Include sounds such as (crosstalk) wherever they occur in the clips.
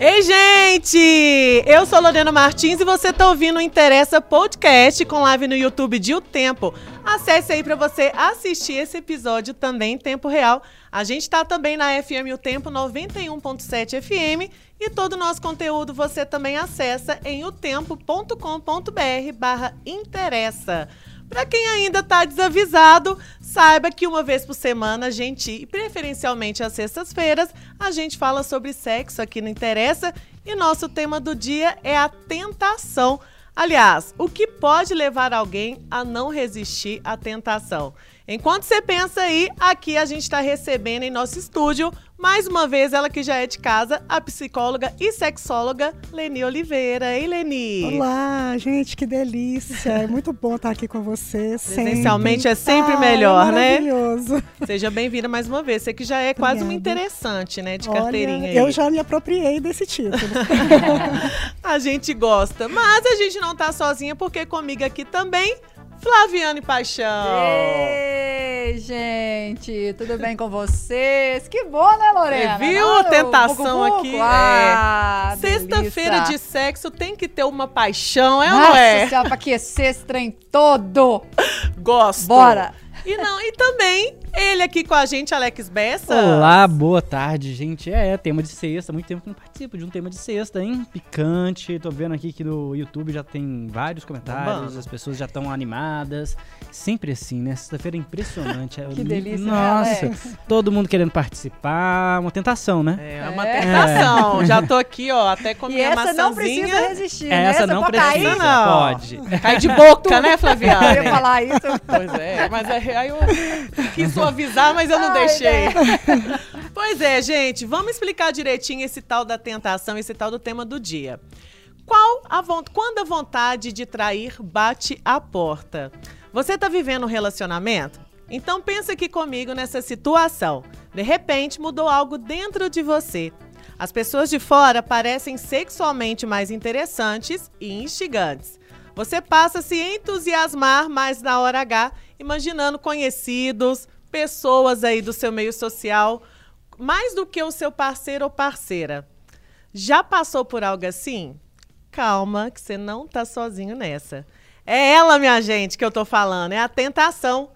Ei, gente! Eu sou Lorena Martins e você tá ouvindo o Interessa Podcast com live no YouTube de O Tempo. Acesse aí para você assistir esse episódio também em tempo real. A gente tá também na FM O Tempo 91.7 FM e todo o nosso conteúdo você também acessa em otempo.com.br barra interessa. Para quem ainda está desavisado, saiba que uma vez por semana a gente, e preferencialmente às sextas-feiras, a gente fala sobre sexo aqui no Interessa e nosso tema do dia é a tentação. Aliás, o que pode levar alguém a não resistir à tentação? Enquanto você pensa aí, aqui a gente está recebendo em nosso estúdio, mais uma vez, ela que já é de casa, a psicóloga e sexóloga Leni Oliveira. Ei, Leni! Olá, gente, que delícia! É muito bom estar aqui com você. Presencialmente é sempre ah, melhor, é maravilhoso. né? Seja bem-vinda mais uma vez. Você que já é quase uma interessante, né, de carteirinha Olha, Eu já me apropriei desse título. (laughs) a gente gosta, mas a gente não está sozinha porque comigo aqui também Flaviane Paixão. Ei, gente, tudo bem com vocês? Que bom, né, Lorena? Você viu a tentação aqui? Ah, é. Sexta-feira de sexo tem que ter uma paixão, é Nossa, ou é? Nossa, pra aquecer esse trem todo. Gosto. Bora. E não, e também ele aqui com a gente, Alex Bessa. Olá, boa tarde, gente. É, é, tema de sexta. Muito tempo que não participo de um tema de sexta, hein? Picante. Tô vendo aqui que no YouTube já tem vários comentários, as pessoas já estão animadas. Sempre assim, né? Sexta-feira é impressionante. É (laughs) que delícia, né, Nossa, né, todo mundo querendo participar. Uma tentação, né? É, uma é. tentação. É. (laughs) Já tô aqui, ó, até com minha maçãzinha. essa não precisa resistir, né? Essa, não precisa, cair? não. Pode. Cai de boca, né, Flaviana? Eu ia falar isso. Pois é, mas aí eu quis suavizar, mas eu não Ai, deixei. Né? (laughs) pois é, gente, vamos explicar direitinho esse tal da tentação, esse tal do tema do dia. Qual a quando a vontade de trair bate a porta? Você está vivendo um relacionamento? Então pensa aqui comigo nessa situação. De repente mudou algo dentro de você. As pessoas de fora parecem sexualmente mais interessantes e instigantes. Você passa a se entusiasmar mais na hora H, imaginando conhecidos, pessoas aí do seu meio social, mais do que o seu parceiro ou parceira. Já passou por algo assim? Calma, que você não tá sozinho nessa. É ela, minha gente, que eu tô falando, é a tentação.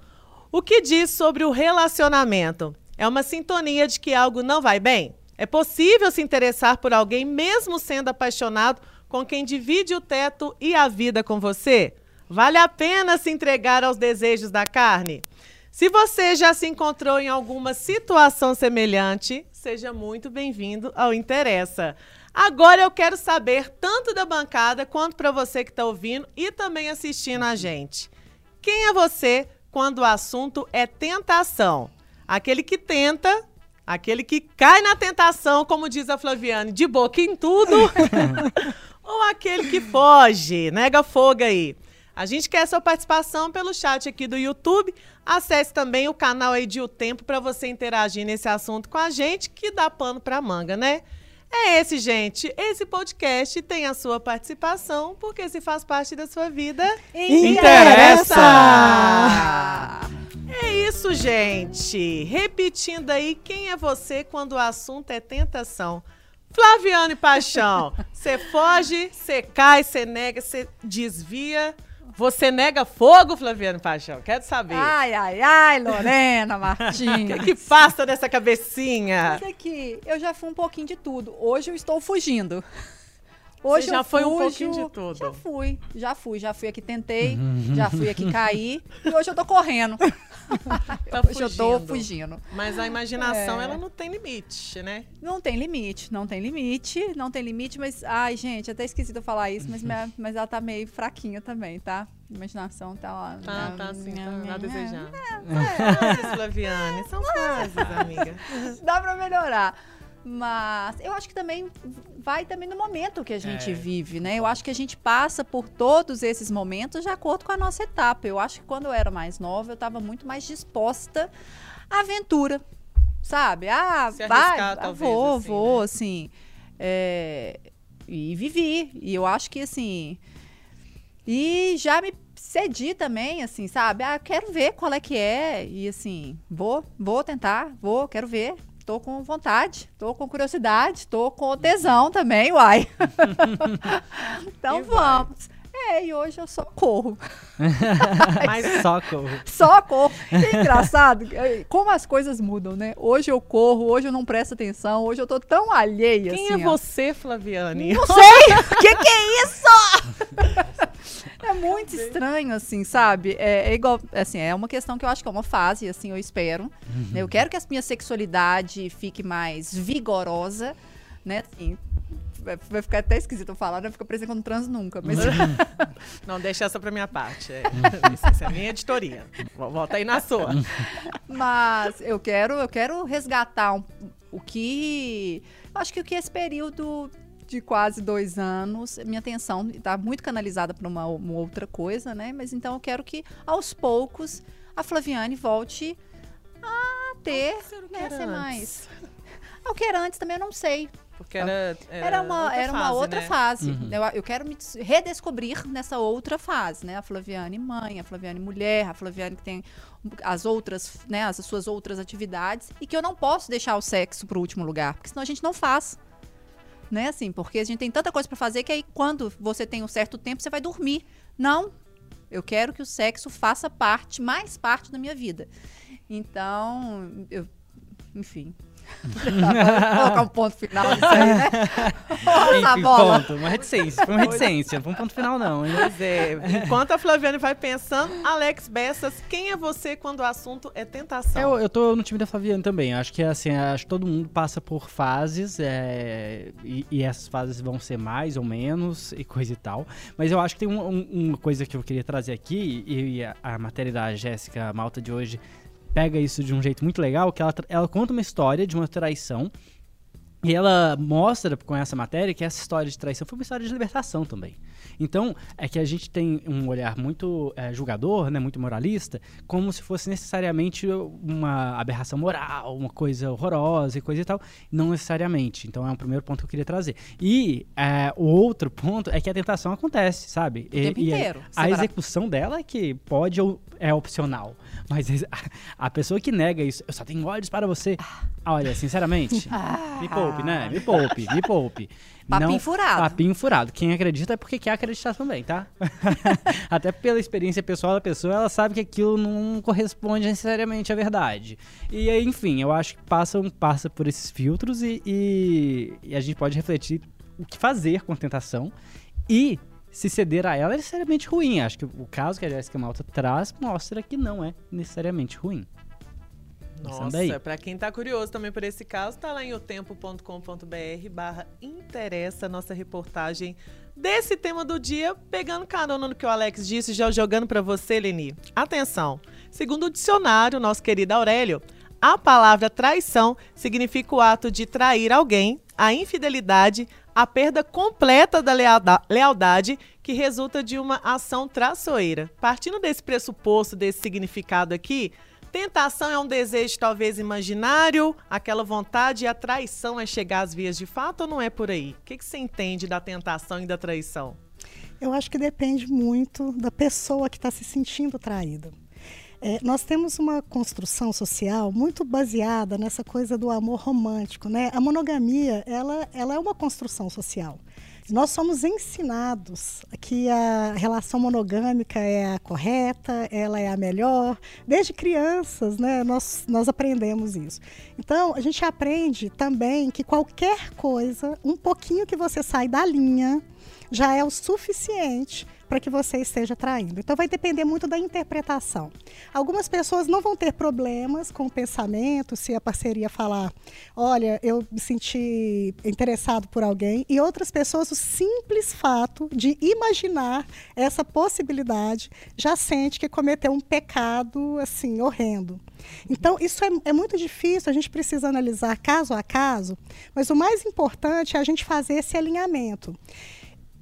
O que diz sobre o relacionamento? É uma sintonia de que algo não vai bem? É possível se interessar por alguém mesmo sendo apaixonado com quem divide o teto e a vida com você? Vale a pena se entregar aos desejos da carne? Se você já se encontrou em alguma situação semelhante, seja muito bem-vindo ao Interessa. Agora eu quero saber, tanto da bancada quanto para você que está ouvindo e também assistindo a gente. Quem é você quando o assunto é tentação? Aquele que tenta, aquele que cai na tentação, como diz a Flaviane, de boca em tudo, (laughs) (laughs) ou aquele que foge, nega fogo aí. A gente quer sua participação pelo chat aqui do YouTube. Acesse também o canal aí de O Tempo para você interagir nesse assunto com a gente, que dá pano para manga, né? É esse, gente. Esse podcast tem a sua participação, porque se faz parte da sua vida, interessa! É isso, gente. Repetindo aí, quem é você quando o assunto é tentação? Flaviane Paixão, você foge, você cai, você nega, você desvia. Você nega fogo, Flaviano Paixão? Quero saber. Ai, ai, ai, Lorena (laughs) Martins. O que, que passa nessa cabecinha? Mas é que eu já fui um pouquinho de tudo. Hoje eu estou fugindo. Hoje Você já foi fujo, um pouquinho de tudo. Já fui, já fui, já fui aqui tentei, já fui aqui cair (laughs) e hoje eu tô correndo. tá (laughs) hoje eu tô fugindo. Mas a imaginação, é. ela não tem limite, né? Não tem limite, não tem limite, não tem limite, mas ai, gente, até esqueci de falar isso, mas minha, mas ela tá meio fraquinha também, tá? A imaginação tá lá. Tá, tá assim, tá a desejar. É, é, é. Flaviane, são (laughs) fases, amiga. Dá pra melhorar. Mas eu acho que também vai também no momento que a gente é. vive, né? Eu acho que a gente passa por todos esses momentos de acordo com a nossa etapa. Eu acho que quando eu era mais nova, eu estava muito mais disposta à aventura, sabe? Ah, Se vai, arriscar, talvez, vou, assim, vou, né? assim. É, e vivi. E eu acho que, assim... E já me cedi também, assim, sabe? Ah, quero ver qual é que é. E, assim, vou, vou tentar, vou, quero ver tô com vontade, tô com curiosidade, tô com tesão também, uai. (laughs) então vamos. É, e hoje eu só corro. (laughs) Mas (laughs) só corro. Só corro. Que engraçado, como as coisas mudam, né? Hoje eu corro, hoje eu não presto atenção, hoje eu tô tão alheia. Quem assim, é ó. você, Flaviane? Não sei! O que, que é isso? É muito estranho, assim, sabe? É, é igual, assim, é uma questão que eu acho que é uma fase, assim, eu espero. né? Eu quero que a minha sexualidade fique mais vigorosa, né? Assim, vai, ficar até esquisito eu falar, né? Fica parecendo que eu não transo nunca. Mas (laughs) Não, deixa essa pra minha parte. É, (laughs) Isso é a minha editoria. Volta aí na sua. (laughs) Mas eu quero, eu quero resgatar um- o que. eu Acho que o que esse período de quase dois anos, minha atenção está muito canalizada para uma, uma outra coisa, né? Mas então eu quero que aos poucos a Flaviane volte a ter, né, ser mais. O que era antes também eu não sei. Porque era, Era uma, era uma outra né? fase. Uhum. Eu, eu quero me des- redescobrir nessa outra fase, né? A Flaviane mãe, a Flaviane mulher, a Flaviane que tem as outras, né? As suas outras atividades. E que eu não posso deixar o sexo pro último lugar, porque senão a gente não faz. Né, assim, porque a gente tem tanta coisa pra fazer que aí quando você tem um certo tempo, você vai dormir. Não. Eu quero que o sexo faça parte, mais parte da minha vida. Então, eu, enfim. Vou colocar um ponto final nisso aí, né? Enfim, bola. ponto. Uma reticência. Foi uma reticência. Foi um ponto final, não. hein? Pois é. Enquanto a Flaviane vai pensando, Alex Bessas, quem é você quando o assunto é tentação? Eu, eu tô no time da Flaviane também. Acho que assim, acho que todo mundo passa por fases é, e, e essas fases vão ser mais ou menos e coisa e tal. Mas eu acho que tem um- um- uma coisa que eu queria trazer aqui e, e a, a matéria da Jéssica Malta de hoje pega isso de um jeito muito legal, que ela, ela conta uma história de uma traição e ela mostra com essa matéria que essa história de traição foi uma história de libertação também. Então, é que a gente tem um olhar muito é, julgador, né, muito moralista, como se fosse necessariamente uma aberração moral, uma coisa horrorosa e coisa e tal. Não necessariamente. Então, é um primeiro ponto que eu queria trazer. E é, o outro ponto é que a tentação acontece, sabe? O tempo e, e a- inteiro. A, execução dela é que pode ou é opcional. Mas (laughs) a, a pessoa que nega isso, eu só tenho olhos para você. Olha, sinceramente, (laughs) me poupe, né? Me poupe, me poupe. Papinho furado. Papinho furado. Quem acredita é porque quer acreditar também, tá? (laughs) Até pela experiência pessoal da pessoa, ela sabe que aquilo não corresponde necessariamente à verdade. E aí, enfim, eu acho que passa, passa por esses filtros e, e, e a gente pode refletir o que fazer com a tentação e se ceder a ela é necessariamente ruim. Acho que o caso que a Jéssica Malta traz mostra que não é necessariamente ruim. Nossa, pra quem tá curioso também por esse caso, tá lá em otempo.com.br barra interessa nossa reportagem desse tema do dia, pegando carona no que o Alex disse, já jogando pra você, Leni. Atenção, segundo o dicionário, nosso querido Aurélio, a palavra traição significa o ato de trair alguém, a infidelidade, a perda completa da lealda- lealdade que resulta de uma ação traiçoeira. Partindo desse pressuposto, desse significado aqui, Tentação é um desejo talvez imaginário, aquela vontade e a traição é chegar às vias de fato ou não é por aí? O que, que você entende da tentação e da traição? Eu acho que depende muito da pessoa que está se sentindo traída. É, nós temos uma construção social muito baseada nessa coisa do amor romântico, né? A monogamia, ela, ela é uma construção social. Nós somos ensinados que a relação monogâmica é a correta, ela é a melhor. Desde crianças, né, nós, nós aprendemos isso. Então, a gente aprende também que qualquer coisa, um pouquinho que você sai da linha, já é o suficiente para que você esteja traindo. Então vai depender muito da interpretação. Algumas pessoas não vão ter problemas com o pensamento, se a parceria falar, olha, eu me senti interessado por alguém, e outras pessoas o simples fato de imaginar essa possibilidade já sente que cometeu um pecado assim horrendo. Então, isso é, é muito difícil, a gente precisa analisar caso a caso, mas o mais importante é a gente fazer esse alinhamento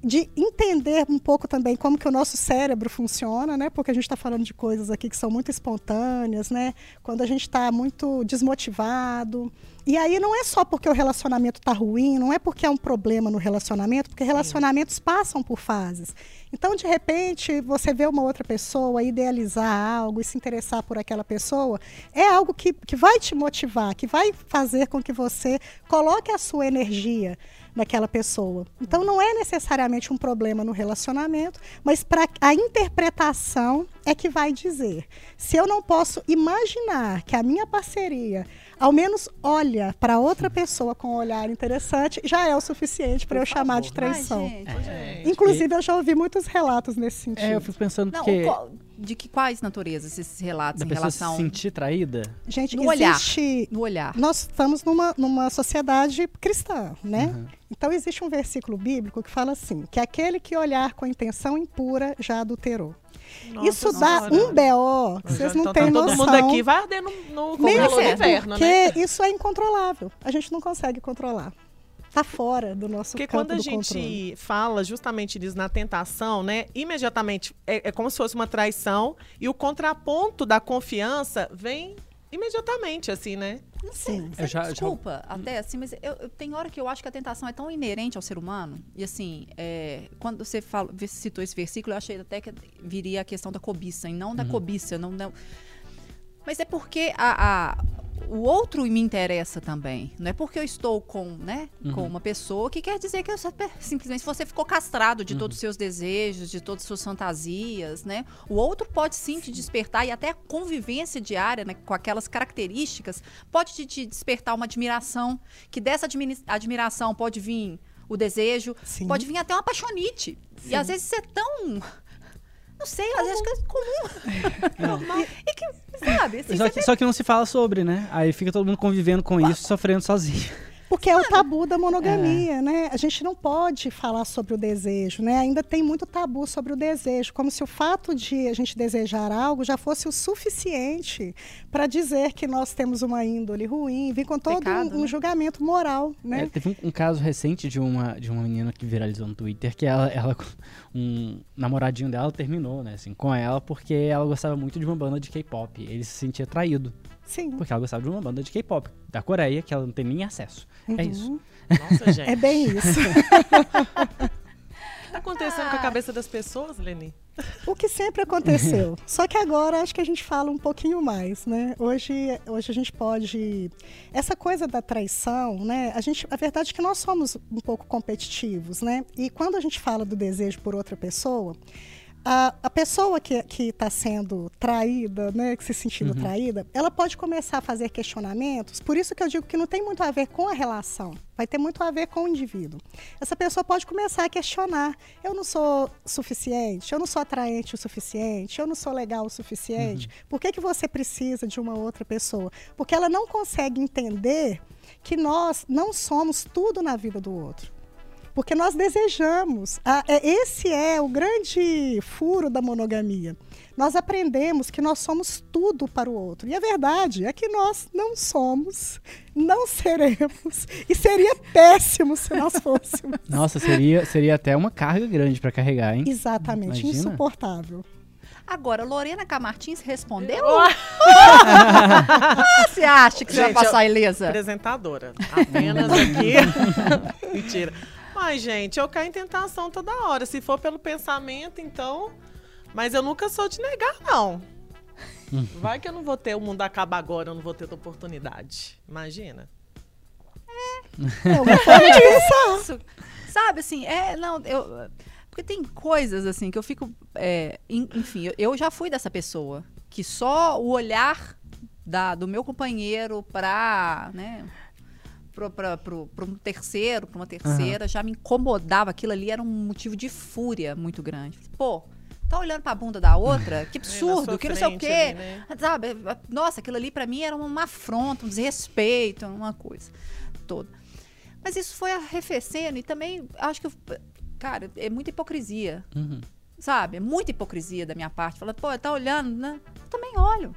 de entender um pouco também como que o nosso cérebro funciona, né? Porque a gente está falando de coisas aqui que são muito espontâneas, né? Quando a gente está muito desmotivado. E aí não é só porque o relacionamento está ruim, não é porque é um problema no relacionamento, porque relacionamentos Sim. passam por fases. Então, de repente, você vê uma outra pessoa, idealizar algo e se interessar por aquela pessoa, é algo que, que vai te motivar, que vai fazer com que você coloque a sua energia naquela pessoa. Então não é necessariamente um problema no relacionamento, mas para a interpretação é que vai dizer. Se eu não posso imaginar que a minha parceria ao menos olha para outra pessoa com um olhar interessante, já é o suficiente para eu favor. chamar de traição. Ai, gente, é. Inclusive, eu já ouvi muitos relatos nesse sentido. É, eu fico pensando não, que... De que quais naturezas esses relatos da em relação... se sentir traída? Gente, no existe... olhar. No olhar. Nós estamos numa, numa sociedade cristã, né? Uhum. Então, existe um versículo bíblico que fala assim, que aquele que olhar com intenção impura já adulterou. Nossa Isso dá um BO que vocês não então, têm tá noção. Todo mundo aqui vai arder no, no do inverno, porque né? isso é incontrolável. A gente não consegue controlar. Está fora do nosso Porque quando a gente controle. fala justamente disso na tentação, né? Imediatamente é, é como se fosse uma traição e o contraponto da confiança vem imediatamente, assim, né? Não sei. Sim. Eu já, desculpa, já... até assim, mas eu, eu, tem hora que eu acho que a tentação é tão inerente ao ser humano. E assim, é, quando você fala, citou esse versículo, eu achei até que viria a questão da cobiça, e não da uhum. cobiça, não, não. Mas é porque a, a o outro me interessa também. Não é porque eu estou com, né, uhum. com uma pessoa que quer dizer que eu, simplesmente você ficou castrado de uhum. todos os seus desejos, de todas as suas fantasias, né? O outro pode sim te despertar e até a convivência diária né, com aquelas características pode te, te despertar uma admiração, que dessa admiração pode vir o desejo, sim. pode vir até uma paixonite. Sim. E às vezes você é tão não sei, às vezes é comum. (laughs) Normal. E que, sabe? Assim, só, que, só que não se fala sobre, né? Aí fica todo mundo convivendo com isso, sofrendo sozinho. Porque é o tabu da monogamia, é. né? A gente não pode falar sobre o desejo, né? Ainda tem muito tabu sobre o desejo, como se o fato de a gente desejar algo já fosse o suficiente para dizer que nós temos uma índole ruim, vir com todo Pecado, um, um né? julgamento moral, né? É, teve um, um, caso recente de uma, de uma menina que viralizou no Twitter que ela, ela um namoradinho dela terminou, né, assim, com ela porque ela gostava muito de uma banda de K-pop. Ele se sentia traído. Sim. Porque ela gostava de uma banda de K-pop da Coreia que ela não tem nem acesso. É uhum. É isso. Nossa, (laughs) gente. É bem isso. tá acontecendo ah. com a cabeça das pessoas, Leni? O que sempre aconteceu. (laughs) Só que agora acho que a gente fala um pouquinho mais, né? Hoje, hoje a gente pode. Essa coisa da traição, né? A, gente, a verdade é que nós somos um pouco competitivos, né? E quando a gente fala do desejo por outra pessoa, a, a pessoa que está sendo traída, né, que se sentindo uhum. traída, ela pode começar a fazer questionamentos. Por isso que eu digo que não tem muito a ver com a relação, vai ter muito a ver com o indivíduo. Essa pessoa pode começar a questionar: eu não sou suficiente, eu não sou atraente o suficiente, eu não sou legal o suficiente. Uhum. Por que, que você precisa de uma outra pessoa? Porque ela não consegue entender que nós não somos tudo na vida do outro porque nós desejamos. Ah, esse é o grande furo da monogamia. Nós aprendemos que nós somos tudo para o outro. E a verdade é que nós não somos, não seremos. E seria péssimo se nós (laughs) fôssemos. Nossa, seria, seria até uma carga grande para carregar, hein? Exatamente, Imagina. insuportável. Agora, Lorena Camartins respondeu? ah, você acha que Gente, você vai passar ilesa? Apresentadora. Apenas aqui. (laughs) Mentira. Mas, gente, eu caio em tentação toda hora. Se for pelo pensamento, então. Mas eu nunca sou de negar, não. (laughs) Vai que eu não vou ter, o mundo acaba agora, eu não vou ter oportunidade. Imagina. É. É uma (laughs) forma de pensar. Sabe, assim, é, não, eu. Porque tem coisas, assim, que eu fico. É, enfim, eu já fui dessa pessoa. Que só o olhar da, do meu companheiro pra. Né, para um terceiro, para uma terceira, uhum. já me incomodava. Aquilo ali era um motivo de fúria muito grande. Pô, tá olhando para a bunda da outra? Que (laughs) absurdo, que não sei o quê. Ali, né? Sabe? Nossa, aquilo ali para mim era uma afronta, um desrespeito, uma coisa toda. Mas isso foi arrefecendo e também acho que, cara, é muita hipocrisia. Uhum. Sabe? É muita hipocrisia da minha parte. Fala, pô, tá olhando, né? Eu também olho.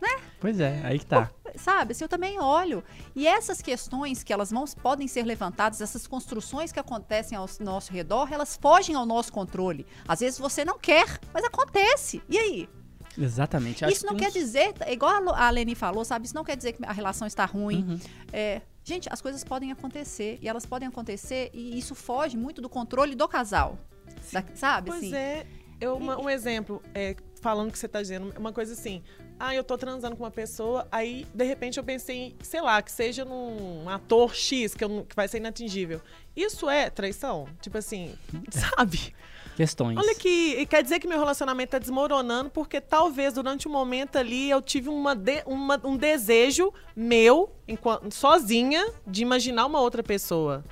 Né? Pois é, aí que tá. sabe, assim, eu também olho. E essas questões que elas vão, podem ser levantadas, essas construções que acontecem ao nosso redor, elas fogem ao nosso controle. Às vezes você não quer, mas acontece. E aí? Exatamente. Isso não quer dizer, igual a Leni falou, sabe? Isso não quer dizer que a relação está ruim. Uhum. É, gente, as coisas podem acontecer. E elas podem acontecer e isso foge muito do controle do casal. Da, sabe? Pois assim? é. Eu, uma, um exemplo, é, falando que você está dizendo, uma coisa assim. Ah, eu tô transando com uma pessoa, aí de repente eu pensei, sei lá, que seja num ator X, que, eu, que vai ser inatingível. Isso é traição? Tipo assim, sabe? questões. Olha que quer dizer que meu relacionamento está desmoronando porque talvez durante um momento ali eu tive uma, de, uma um desejo meu, enquanto, sozinha, de imaginar uma outra pessoa.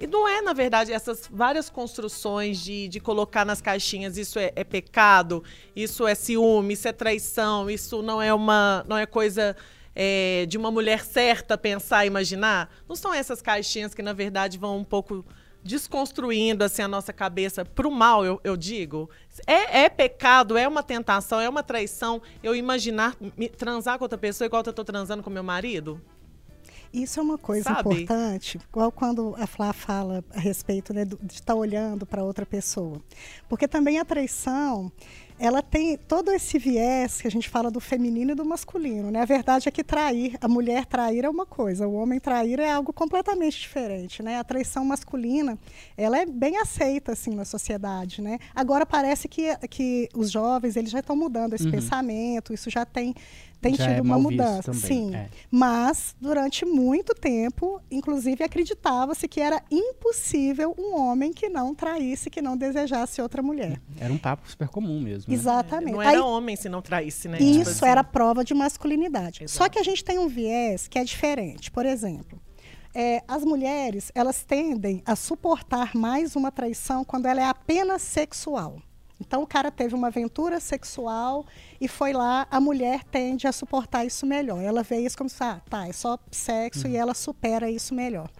E não é, na verdade, essas várias construções de, de colocar nas caixinhas isso é, é, pecado, isso é ciúme, isso é traição, isso não é uma não é coisa é, de uma mulher certa pensar, imaginar. Não são essas caixinhas que, na verdade, vão um pouco desconstruindo assim a nossa cabeça para o mal, eu, eu digo. É, é, pecado, é uma tentação, é uma traição eu imaginar me, transar com outra pessoa igual eu estou transando com meu marido? Isso é uma coisa Sabe? importante, igual quando a Flá fala a respeito né, de estar olhando para outra pessoa. Porque também a traição, ela tem todo esse viés que a gente fala do feminino e do masculino, né? A verdade é que trair, a mulher trair é uma coisa, o homem trair é algo completamente diferente, né? A traição masculina, ela é bem aceita assim na sociedade, né? Agora parece que, que os jovens, eles já estão mudando esse uhum. pensamento, isso já tem tem Já tido é uma mudança, sim. É. Mas durante muito tempo, inclusive acreditava-se que era impossível um homem que não traísse, que não desejasse outra mulher. Era um papo super comum mesmo. Né? Exatamente. Não era Aí, homem se não traísse, né? Isso tipo assim. era prova de masculinidade. Exato. Só que a gente tem um viés que é diferente. Por exemplo, é, as mulheres elas tendem a suportar mais uma traição quando ela é apenas sexual. Então o cara teve uma aventura sexual e foi lá, a mulher tende a suportar isso melhor. Ela vê isso como se, ah, tá, é só sexo uhum. e ela supera isso melhor.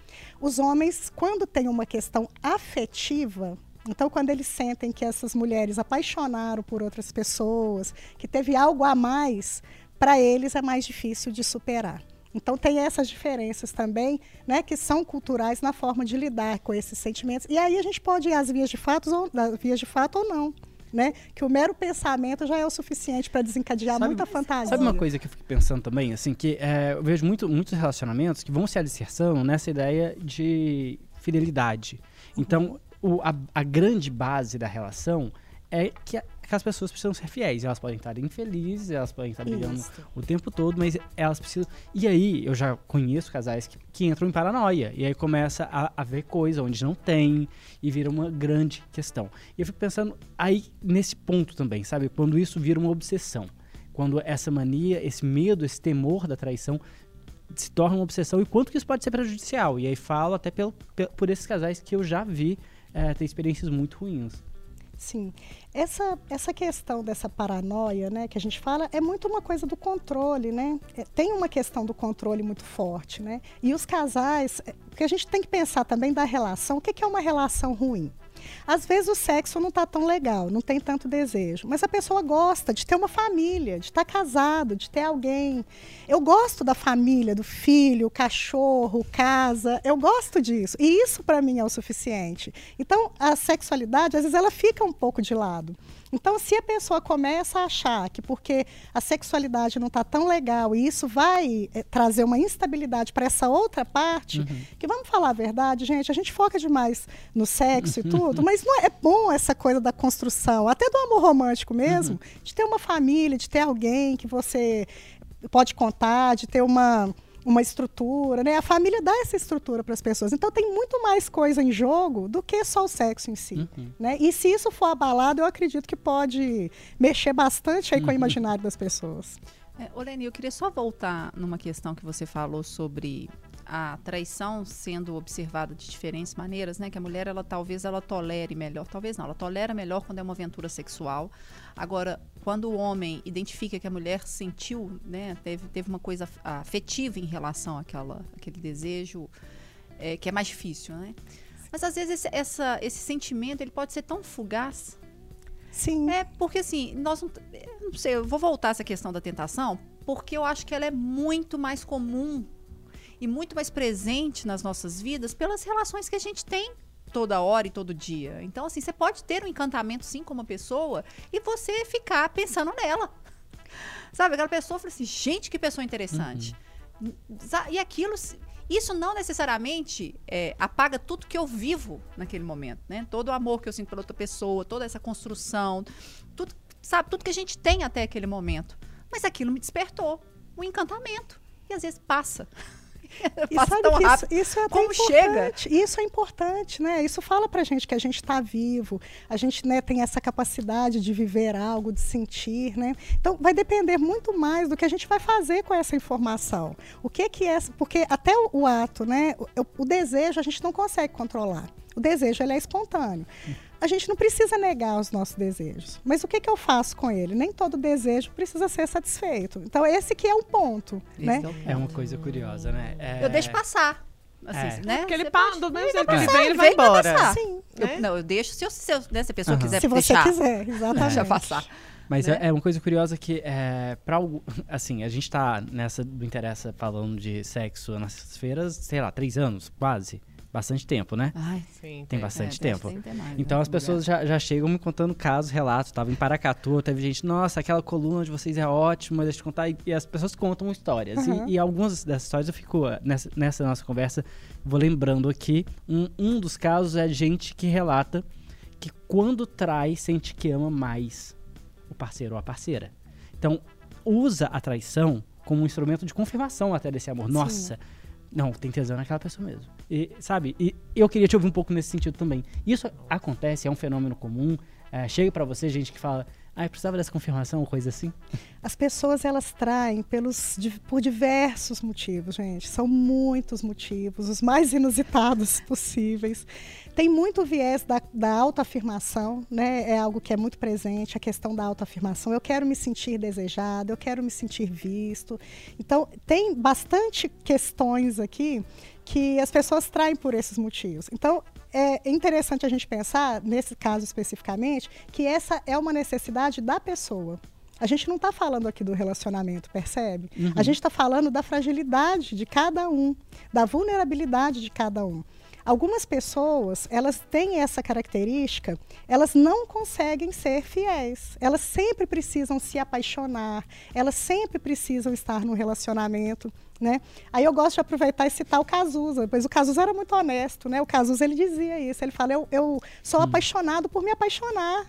Os homens, quando tem uma questão afetiva, então quando eles sentem que essas mulheres apaixonaram por outras pessoas, que teve algo a mais, para eles é mais difícil de superar. Então tem essas diferenças também, né, que são culturais na forma de lidar com esses sentimentos. E aí a gente pode ir às vias de fato ou, vias de fato ou não né? Que o mero pensamento já é o suficiente para desencadear sabe, muita fantasia. Sabe uma coisa que eu fico pensando também, assim, que é, eu vejo muito, muitos relacionamentos que vão se alicerçando nessa ideia de fidelidade. Então, o, a, a grande base da relação é que que as pessoas precisam ser fiéis. Elas podem estar infelizes, elas podem estar brigando o tempo todo, mas elas precisam. E aí, eu já conheço casais que, que entram em paranoia. E aí começa a, a ver coisa onde não tem e vira uma grande questão. E eu fico pensando aí nesse ponto também, sabe? Quando isso vira uma obsessão. Quando essa mania, esse medo, esse temor da traição se torna uma obsessão e quanto que isso pode ser prejudicial. E aí falo até pelo, por esses casais que eu já vi é, ter experiências muito ruins. Sim. Essa, essa questão dessa paranoia, né, que a gente fala, é muito uma coisa do controle, né? É, tem uma questão do controle muito forte, né? E os casais, é, porque a gente tem que pensar também da relação. O que, que é uma relação ruim? Às vezes o sexo não está tão legal, não tem tanto desejo, mas a pessoa gosta de ter uma família, de estar tá casado, de ter alguém. Eu gosto da família, do filho, cachorro, casa, eu gosto disso. E isso para mim é o suficiente. Então a sexualidade, às vezes, ela fica um pouco de lado. Então, se a pessoa começa a achar que porque a sexualidade não está tão legal e isso vai é, trazer uma instabilidade para essa outra parte, uhum. que vamos falar a verdade, gente, a gente foca demais no sexo e tudo, mas não é, é, bom essa coisa da construção, até do amor romântico mesmo, uhum. de ter uma família, de ter alguém que você pode contar, de ter uma uma estrutura, né? A família dá essa estrutura para as pessoas. Então tem muito mais coisa em jogo do que só o sexo em si, uhum. né? E se isso for abalado, eu acredito que pode mexer bastante aí uhum. com o uhum. imaginário das pessoas. É, Oleni, eu queria só voltar numa questão que você falou sobre a traição sendo observada de diferentes maneiras, né? Que a mulher, ela talvez ela tolere melhor, talvez não, ela tolera melhor quando é uma aventura sexual. Agora, quando o homem identifica que a mulher sentiu, né, teve, teve uma coisa afetiva em relação àquela, àquele desejo, é, que é mais difícil, né? Mas às vezes esse, essa, esse sentimento ele pode ser tão fugaz. Sim. É porque assim, nós não, não sei, eu vou voltar a essa questão da tentação, porque eu acho que ela é muito mais comum e muito mais presente nas nossas vidas pelas relações que a gente tem toda hora e todo dia. Então, assim, você pode ter um encantamento sim com uma pessoa e você ficar pensando nela. (laughs) Sabe, aquela pessoa fala assim, gente, que pessoa interessante. Uhum. E aquilo, isso não necessariamente é, apaga tudo que eu vivo naquele momento, né? Todo o amor que eu sinto pela outra pessoa, toda essa construção, tudo, sabe, tudo que a gente tem até aquele momento. Mas aquilo me despertou um encantamento. E às vezes passa. (laughs) E sabe tão rápido. Isso, isso é Como chega? Isso é importante, né? Isso fala pra gente que a gente está vivo, a gente né, tem essa capacidade de viver algo, de sentir, né? Então vai depender muito mais do que a gente vai fazer com essa informação. O que que é, porque até o, o ato, né? O, o, desejo a gente não consegue controlar. O desejo ele é espontâneo. A gente não precisa negar os nossos desejos. Mas o que, que eu faço com ele? Nem todo desejo precisa ser satisfeito. Então, esse que é o ponto. né? É, é, uma coisa curiosa, né? É... Eu deixo passar. Assim, é. né? Porque ele passa, do mesmo jeito que ele vem, ele vai embora. Sim. Eu, né? não, eu deixo se, eu, se, eu, né, se a pessoa uhum. quiser se deixar. Se você quiser, (laughs) exatamente. Deixa passar. Mas né? é, é, uma coisa curiosa que, é, para (laughs) assim, a gente tá nessa do Interessa falando de sexo nas feiras, sei lá, três anos, quase bastante tempo, né? Ai, sim. Tem, bastante é, tempo. Mais, então né? as pessoas já, já chegam me contando casos, relatos. Tava em Paracatu, teve gente, nossa, aquela coluna de vocês é ótima, deixa eu contar. E, e as pessoas contam histórias. Uhum. E, e, algumas dessas histórias eu fico, nessa, nessa nossa conversa, vou lembrando aqui. Um, um dos casos é gente que relata que quando trai, sente que ama mais o parceiro ou a parceira. Então, usa a traição como um instrumento de confirmação até desse amor. Sim. Nossa, não, tem tesão naquela pessoa mesmo. E, sabe? E eu queria te ouvir um pouco nesse sentido também. Isso acontece, é um fenômeno comum. É, chega para você gente que fala, ah, precisava dessa confirmação ou coisa assim? As pessoas, elas traem pelos, por diversos motivos, gente. São muitos motivos, os mais inusitados (laughs) possíveis. Tem muito viés da, da autoafirmação, né? É algo que é muito presente, a questão da autoafirmação. Eu quero me sentir desejado, eu quero me sentir visto. Então, tem bastante questões aqui que as pessoas traem por esses motivos. Então, é interessante a gente pensar, nesse caso especificamente, que essa é uma necessidade da pessoa. A gente não está falando aqui do relacionamento, percebe? Uhum. A gente está falando da fragilidade de cada um, da vulnerabilidade de cada um. Algumas pessoas, elas têm essa característica, elas não conseguem ser fiéis. Elas sempre precisam se apaixonar, elas sempre precisam estar no relacionamento. Né? Aí eu gosto de aproveitar e citar o Cazuza, pois o Cazuza era muito honesto, né? O Cazuza ele dizia isso, ele fala: eu, eu sou hum. apaixonado por me apaixonar.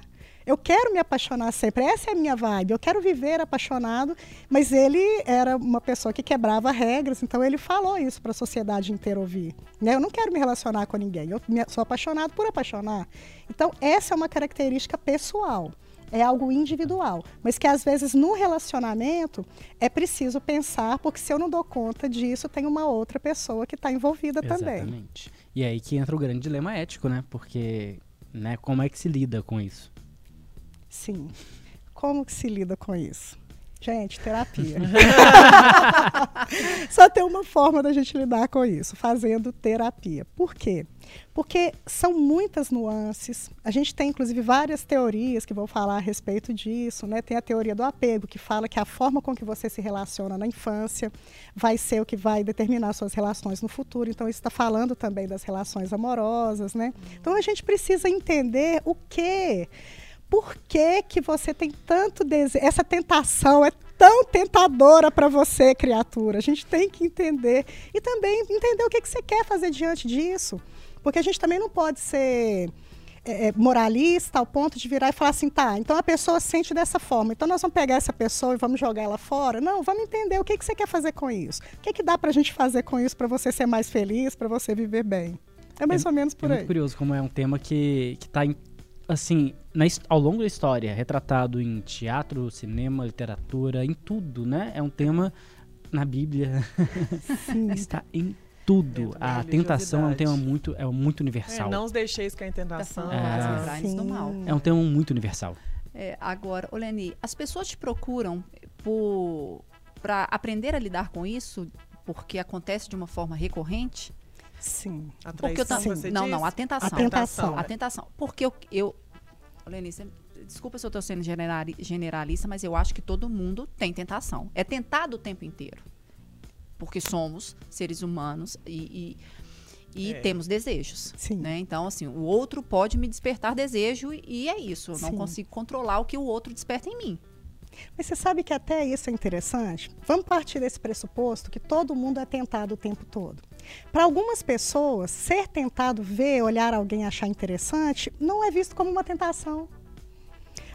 Eu quero me apaixonar sempre, essa é a minha vibe. Eu quero viver apaixonado, mas ele era uma pessoa que quebrava regras, então ele falou isso para a sociedade inteira ouvir. Né? Eu não quero me relacionar com ninguém, eu sou apaixonado por apaixonar. Então, essa é uma característica pessoal é algo individual, mas que às vezes no relacionamento é preciso pensar, porque se eu não dou conta disso, tem uma outra pessoa que está envolvida Exatamente. também. Exatamente. E aí que entra o grande dilema ético, né? Porque, né, como é que se lida com isso? Sim. Como que se lida com isso? Gente, terapia. (laughs) Só tem uma forma da gente lidar com isso, fazendo terapia. Por quê? Porque são muitas nuances. A gente tem, inclusive, várias teorias que vão falar a respeito disso. Né? Tem a teoria do apego, que fala que a forma com que você se relaciona na infância vai ser o que vai determinar suas relações no futuro. Então, isso está falando também das relações amorosas. Né? Então, a gente precisa entender o que por que, que você tem tanto desejo, essa tentação é tão tentadora para você, criatura. A gente tem que entender e também entender o que, que você quer fazer diante disso. Porque a gente também não pode ser é, é, moralista ao ponto de virar e falar assim, tá, então a pessoa sente dessa forma, então nós vamos pegar essa pessoa e vamos jogar ela fora. Não, vamos entender o que, que você quer fazer com isso. O que, que dá para a gente fazer com isso para você ser mais feliz, para você viver bem. É mais é, ou menos por é aí. É muito curioso como é um tema que está em assim, na, ao longo da história, retratado em teatro, cinema, literatura, em tudo, né? É um tema na Bíblia. (laughs) (laughs) Está em tudo. A tentação é um tema muito, é muito universal. É, não os deixeis cair em tentação. É, do mal. é um tema muito universal. É, agora, Oleni, as pessoas te procuram para aprender a lidar com isso porque acontece de uma forma recorrente? Sim. A Porque eu Sim. Não, não, a tentação. A tentação. A tentação. Porque eu, eu Lenice, desculpa se eu tô sendo generali- generalista, mas eu acho que todo mundo tem tentação. É tentado o tempo inteiro. Porque somos seres humanos e, e, e É. temos desejos. Né? Então, assim, o outro pode me despertar desejo e é isso. Eu não Sim. consigo controlar o que o outro desperta em mim. Mas você sabe que até isso é interessante? Vamos partir desse pressuposto que todo mundo é tentado o tempo todo. Para algumas pessoas, ser tentado ver, olhar alguém achar interessante, não é visto como uma tentação.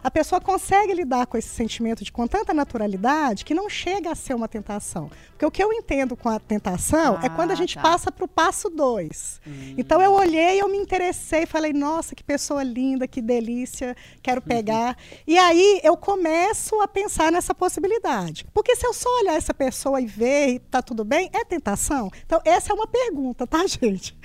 A pessoa consegue lidar com esse sentimento de com tanta naturalidade que não chega a ser uma tentação. Porque o que eu entendo com a tentação é quando a Ah, gente tá. passa para o passo dois. Então eu olhei, eu me interessei, falei, nossa, que pessoa linda, que delícia, quero pegar. E aí eu começo a pensar nessa possibilidade. Porque se eu só olhar essa pessoa e ver e tá tudo bem, é tentação? Então, essa é uma pergunta, tá, (laughs) gente?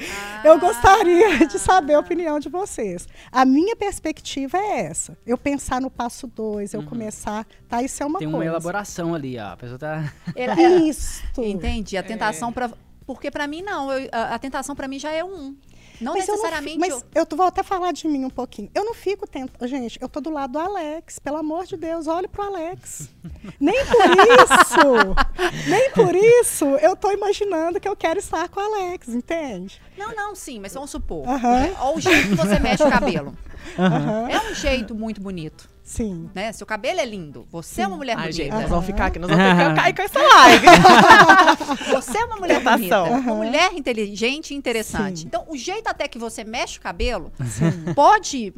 Eu gostaria de saber a opinião de vocês. A minha perspectiva é essa. Eu pensar no passo dois, eu começar, tá? Isso é uma Tem coisa. uma elaboração ali, ó. A pessoa tá. Ela- (laughs) ela- Isso. Entendi. A tentação para Porque pra mim, não. Eu- a, a tentação pra mim já é um. Não Mas eu não necessariamente. mas eu... vou até falar de mim um pouquinho. Eu não fico tentando. Gente, eu tô do lado do Alex. Pelo amor de Deus, olhe pro Alex. (laughs) Nem por isso. nem por isso eu tô imaginando que eu quero estar com o Alex, entende? Não, não, sim, mas vamos supor. Aham. Olha o jeito que você mexe o cabelo. Aham. É um jeito muito bonito, Sim. né? Seu cabelo é lindo. Você é uma mulher Ai, gente, bonita. nós vamos ficar aqui, nós vamos que (laughs) cair com essa live. (laughs) Você é uma mulher Tentação. bonita. Uma mulher inteligente e interessante. Sim. Então, o jeito até que você mexe o cabelo pode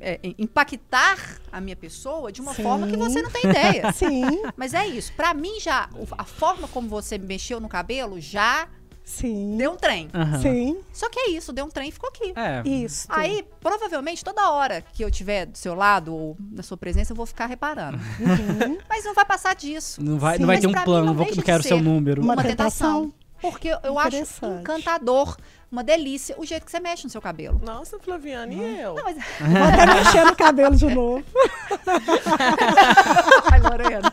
é, impactar a minha pessoa de uma Sim. forma que você não tem ideia. (laughs) Sim, Mas é isso. Pra mim, já, a forma como você mexeu no cabelo já sim. deu um trem. Aham. Sim, Só que é isso, deu um trem e ficou aqui. É. isso. Aí, provavelmente, toda hora que eu tiver do seu lado ou na sua presença, eu vou ficar reparando. Uhum. (laughs) Mas não vai passar disso. Não vai, Sim. não vai Mas ter um pra mim plano, não vou, não de quero seu número. Uma Uma, tentação? tentação. Porque eu- acho encantador, uma delícia, o jeito que você mexe no seu cabelo. Nossa, Flaviana, e eu? Não, mas... (laughs) (laughs) Vou até mexer no cabelo de novo. Ai, Lorena.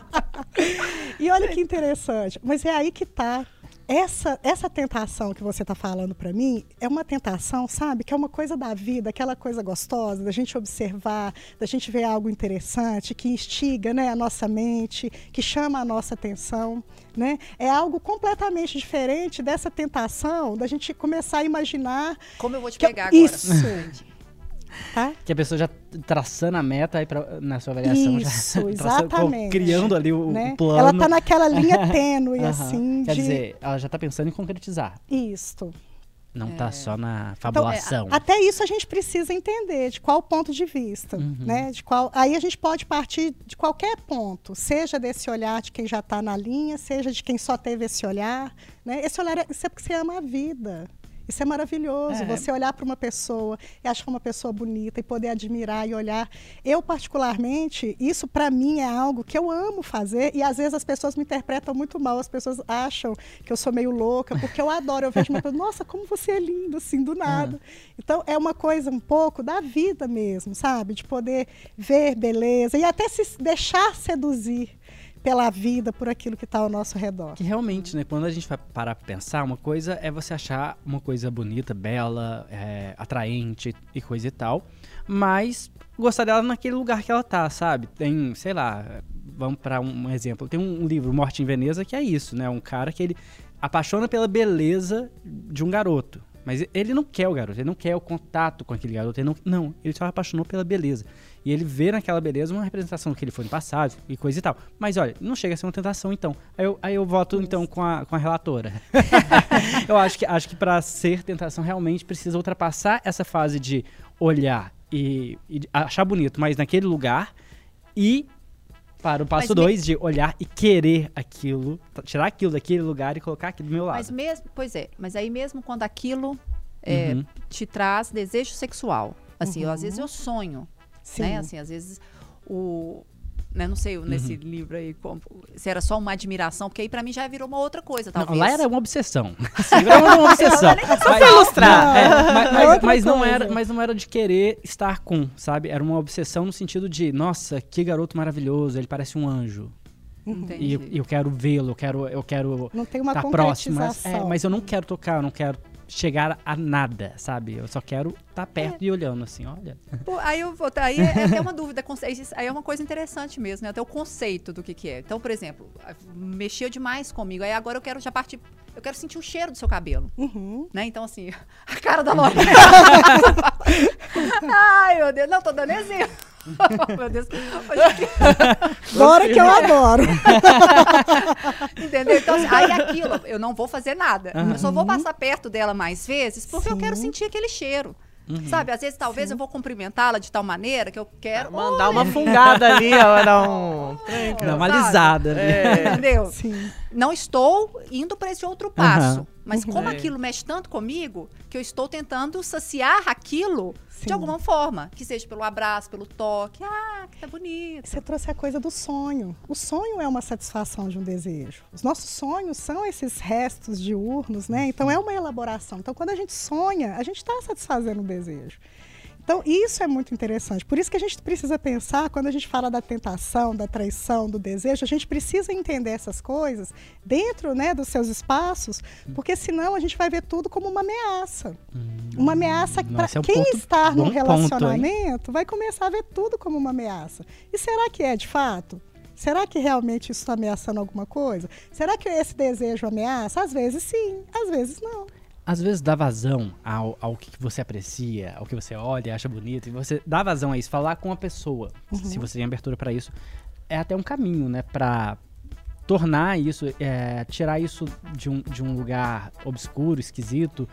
E olha que interessante. Mas é aí que tá. Essa, essa tentação que você está falando para mim é uma tentação, sabe? Que é uma coisa da vida, aquela coisa gostosa, da gente observar, da gente ver algo interessante, que instiga né, a nossa mente, que chama a nossa atenção. Né? É algo completamente diferente dessa tentação da gente começar a imaginar. Como eu vou te pegar agora? Isso. (laughs) Tá? (laughs) Que a pessoa já traçando a meta aí pra, na sua avaliação. Isso, já, (laughs) traçando- exatamente. criando ali o, o né? plano. Ela está naquela linha (laughs) tênue, Aham. assim, Quer de. dizer, ela já tá pensando em concretizar. Isto. Não É. tá só na Então, fabulação. Até isso a gente precisa entender de qual ponto de vista, Uhum. né? De qual, aí a gente pode partir de qualquer ponto, seja desse olhar de quem já está na linha, seja de quem só teve esse olhar, né? Esse olhar é, isso é porque você ama a vida. Isso é maravilhoso, É. você olhar para uma pessoa e achar uma pessoa bonita e poder admirar e olhar. Eu, particularmente, isso para mim é algo que eu amo fazer e às vezes as pessoas me interpretam muito mal. As pessoas acham que eu sou meio louca, porque eu adoro. Eu vejo uma pessoa, nossa, como você é linda, assim, do nada. Então, é uma coisa um pouco da vida mesmo, sabe? De poder ver beleza e até se deixar seduzir pela vida, por aquilo que está ao nosso redor. Que realmente, né, quando a gente vai parar pra pensar, uma coisa é você achar uma coisa bonita, bela, é, atraente e coisa e tal, mas gostar dela naquele lugar que ela tá, sabe? Tem, sei lá, vamos pra um exemplo, tem um livro, Morte em Veneza, que é isso, né? Um cara que ele apaixona pela beleza de um garoto. Mas ele não quer o garoto, ele não quer o contato com aquele garoto, ele não, não, ele só apaixonou pela beleza. E ele vê naquela beleza uma representação do que ele foi no passado e coisa e tal. Mas olha, não chega a ser uma tentação então. Aí eu, aí eu voto então com a, com a relatora. (laughs) eu acho que, acho que para ser tentação realmente precisa ultrapassar essa fase de olhar e, e achar bonito, mas naquele lugar e para o passo Mas me- 2 de olhar e querer aquilo, tirar aquilo daquele lugar e colocar aqui do meu lado. Mas mesmo, pois é, mas aí mesmo quando aquilo é, Uhum. te traz desejo sexual, assim, eu, às Uhum. vezes eu sonho, Sim. né? Assim, às vezes o né, não sei, nesse Uhum. livro aí, como- se era só uma admiração, porque aí pra mim já virou uma outra coisa, Não, talvez. lá era uma obsessão. (laughs) Era uma obsessão. Só Mas- pra ilustrar. É, Não, mas, é mas- mas (laughs) não era, mas não era de querer estar com, sabe? Era uma obsessão no sentido de, nossa, que garoto maravilhoso, ele parece um anjo. Entendi. E eu, eu quero vê-lo, eu quero, eu quero Não tem uma estar próximo. Mas, é, mas eu não quero tocar, eu não quero chegar a nada, sabe? Eu só quero estar tá perto é. e olhando assim, olha. Pô, aí eu vou, aí é, é até uma dúvida, aí é uma coisa interessante mesmo, né? Até o conceito do que que é. Então, por exemplo, mexeu demais comigo, aí agora eu quero já partir eu quero sentir o cheiro do seu cabelo. Uhum. Né? Então, assim, (laughs) a cara da Lorena. (laughs) (laughs) Ai, meu Deus. Não, tô dando exemplo. Oh, (laughs) meu Deus. Bora (laughs) que eu adoro. (laughs) Entendeu? Então, assim, aí aquilo, eu não vou fazer nada. Uhum. Eu só vou passar perto dela mais vezes porque Sim. eu quero sentir aquele cheiro. Uhum. Sabe, às vezes talvez Sim. eu vou cumprimentá-la de tal maneira que eu quero. Ah, mandar Oi. uma fungada ali, ó, dar um. Dar uma alisada, né? É. Entendeu? Sim. Não estou indo para esse outro passo. Uhum. Mas como é. aquilo mexe tanto comigo, que eu estou tentando saciar aquilo Sim. de alguma forma. Que seja pelo abraço, pelo toque. Ah, que tá bonito. Você trouxe a coisa do sonho. O sonho é uma satisfação de um desejo. Os nossos sonhos são esses restos diurnos, né? Então é uma elaboração. Então quando a gente sonha, a gente está satisfazendo um desejo. Então, isso é muito interessante. Por isso que a gente precisa pensar, quando a gente fala da tentação, da traição, do desejo, a gente precisa entender essas coisas dentro né, dos seus espaços, porque senão a gente vai ver tudo como uma ameaça. Hum, uma ameaça para é um quem ponto, está no relacionamento ponto, vai começar a ver tudo como uma ameaça. E será que é de fato? Será que realmente isso está ameaçando alguma coisa? Será que esse desejo ameaça? Às vezes sim, às vezes não às vezes dá vazão ao, ao que você aprecia, ao que você olha, acha bonito, e você dá vazão a isso, falar com a pessoa, uhum. se você tem abertura para isso, é até um caminho, né, pra tornar isso, é, tirar isso de um, de um lugar obscuro, esquisito,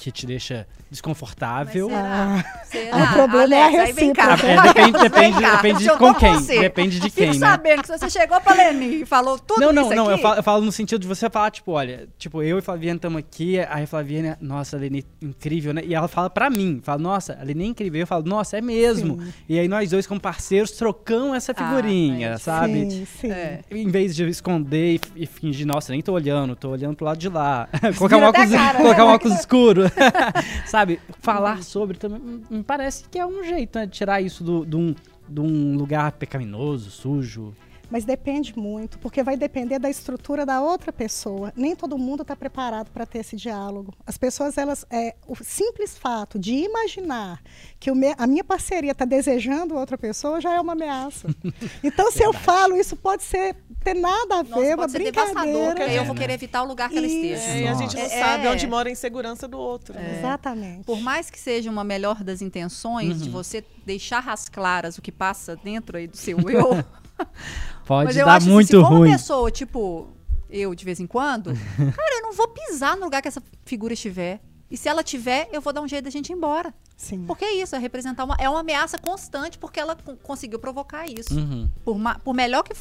que te deixa desconfortável. Mas será? Ah, será? O problema Alex, é a recíproca. É, depende depende, depende de com quem. Você. Depende de quem, Fico né? sabendo que você chegou pra Leni e falou tudo não, não, isso Não, não, eu falo, eu falo, no sentido de você falar, tipo, olha, tipo, eu e Flaviana estamos aqui, aí a Flaviana, nossa, a Leni, incrível, né? E ela fala pra mim, fala, nossa, a Leni é incrível. Eu falo, nossa, é mesmo. Sim. E aí nós dois, como parceiros, trocamos essa ah, figurinha, ah, sabe? Sim, sim. É. Em vez de esconder e, e, fingir, nossa, nem tô olhando, tô olhando pro lado de lá. (laughs) colocar um óculos, cara, colocar né? um óculos escuro. (laughs) sabe? Falar sobre também me parece que é um jeito, né? De tirar isso do, do um, de um lugar pecaminoso, sujo. Mas depende muito, porque vai depender da estrutura da outra pessoa. Nem todo mundo está preparado para ter esse diálogo. As pessoas, elas, é, o simples fato de imaginar que me, a minha parceria está desejando outra pessoa já é uma ameaça. (laughs) Então, se eu falo, isso pode ser ter nada a ver, Nossa, uma brincadeira. Que eu vou querer evitar o lugar que ela esteja. É, e a gente não é, sabe onde mora a insegurança do outro. Né? Exatamente. Por mais que seja uma melhor das intenções, uhum. de você deixar as claras o que passa dentro aí do seu eu. (laughs) Pode dar acho, muito assim, se ruim. uma pessoa, tipo, eu de vez em quando, (laughs) cara, eu não vou pisar no lugar que essa figura estiver. E se ela tiver, eu vou dar um jeito da gente ir embora. Sim. Porque é isso, é representar uma. É uma ameaça constante porque ela conseguiu provocar isso. Uhum. Por, por melhor que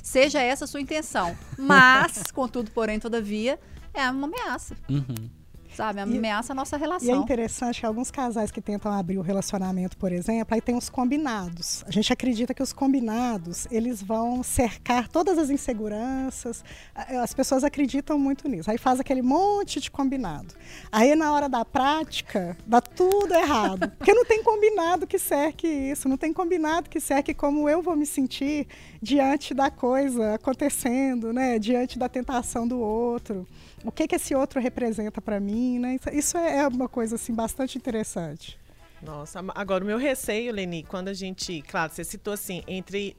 seja essa a sua intenção. Mas, (laughs) contudo, porém, todavia, é uma ameaça. Uhum. Sabe, ameaça a nossa relação. E é interessante que alguns casais que tentam abrir o relacionamento, por exemplo, aí tem os combinados. A gente acredita que os combinados, eles vão cercar todas as inseguranças. As pessoas acreditam muito nisso. Aí faz aquele monte de combinado. Aí na hora da prática, dá tudo errado. Porque não tem combinado que cerque isso, não tem combinado que cerque como eu vou me sentir diante da coisa acontecendo, né? Diante da tentação do outro o que, que esse outro representa para mim, né? Isso é, é uma coisa assim bastante interessante. Nossa, agora o meu receio, Leni, quando a gente, claro, você citou assim, entre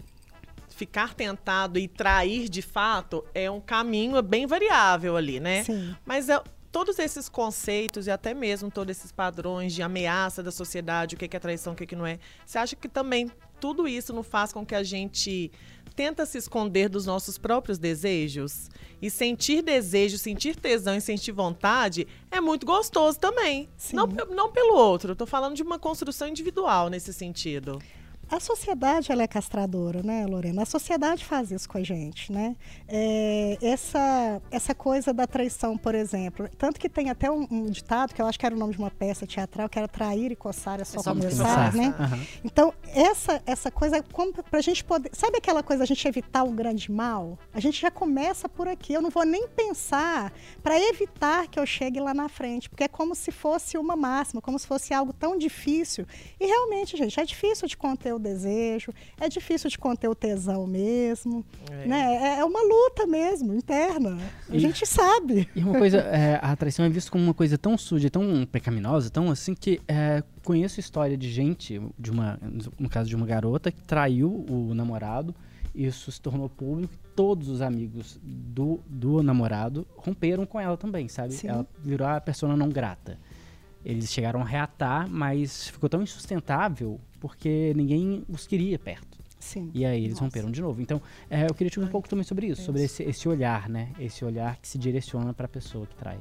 ficar tentado e trair de fato é um caminho bem variável ali, né? Sim. Mas é, todos esses conceitos e até mesmo todos esses padrões de ameaça da sociedade, o que é traição, o que, que não é, você acha que também tudo isso não faz com que a gente tenta se esconder dos nossos próprios desejos? E sentir desejo, sentir tesão e sentir vontade é muito gostoso também. Não, não pelo outro, tô falando de uma construção individual nesse sentido. A sociedade ela é castradora, né, Lorena? A sociedade faz isso com a gente, né? É, essa, essa coisa da traição, por exemplo. Tanto que tem até um, um, ditado, que eu acho que era o nome de uma peça teatral, que era trair e coçar é só, é só começar, né? Uhum. Então, essa, essa coisa, para a gente poder. Sabe aquela coisa, a gente evitar o grande mal? A gente já começa por aqui. Eu não vou nem pensar para evitar que eu chegue lá na frente, porque é como se fosse uma máxima, como se fosse algo tão difícil. E realmente, gente, é difícil de conter conter o desejo, é difícil de conter o tesão mesmo, é. né? É, é uma luta mesmo, interna. A e, gente sabe. E uma coisa, é, a traição é vista como uma coisa tão suja, tão pecaminosa, tão assim que é, conheço história de gente, de uma, no caso de uma garota que traiu o namorado, isso se tornou público todos os amigos do, do namorado romperam com ela também, sabe? Sim. Ela virou a pessoa não grata. Eles chegaram a reatar, mas ficou tão insustentável porque ninguém os queria perto. Sim. E aí eles Nossa. romperam de novo. Então, é, eu queria te ouvir um pouco também sobre isso, sobre esse, esse olhar, né? Esse olhar que se direciona para a pessoa que trai.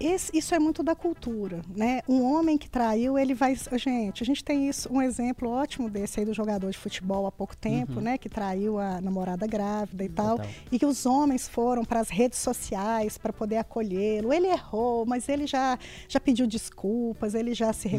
Esse, isso é muito da cultura, né? Um homem que traiu, ele vai. Gente, a gente tem isso, um exemplo ótimo desse aí do jogador de futebol há pouco tempo, uhum. né? Que traiu a namorada grávida e tal. Total. E que os homens foram para as redes sociais para poder acolhê-lo. Ele errou, mas ele já, já pediu desculpas, ele já se uhum.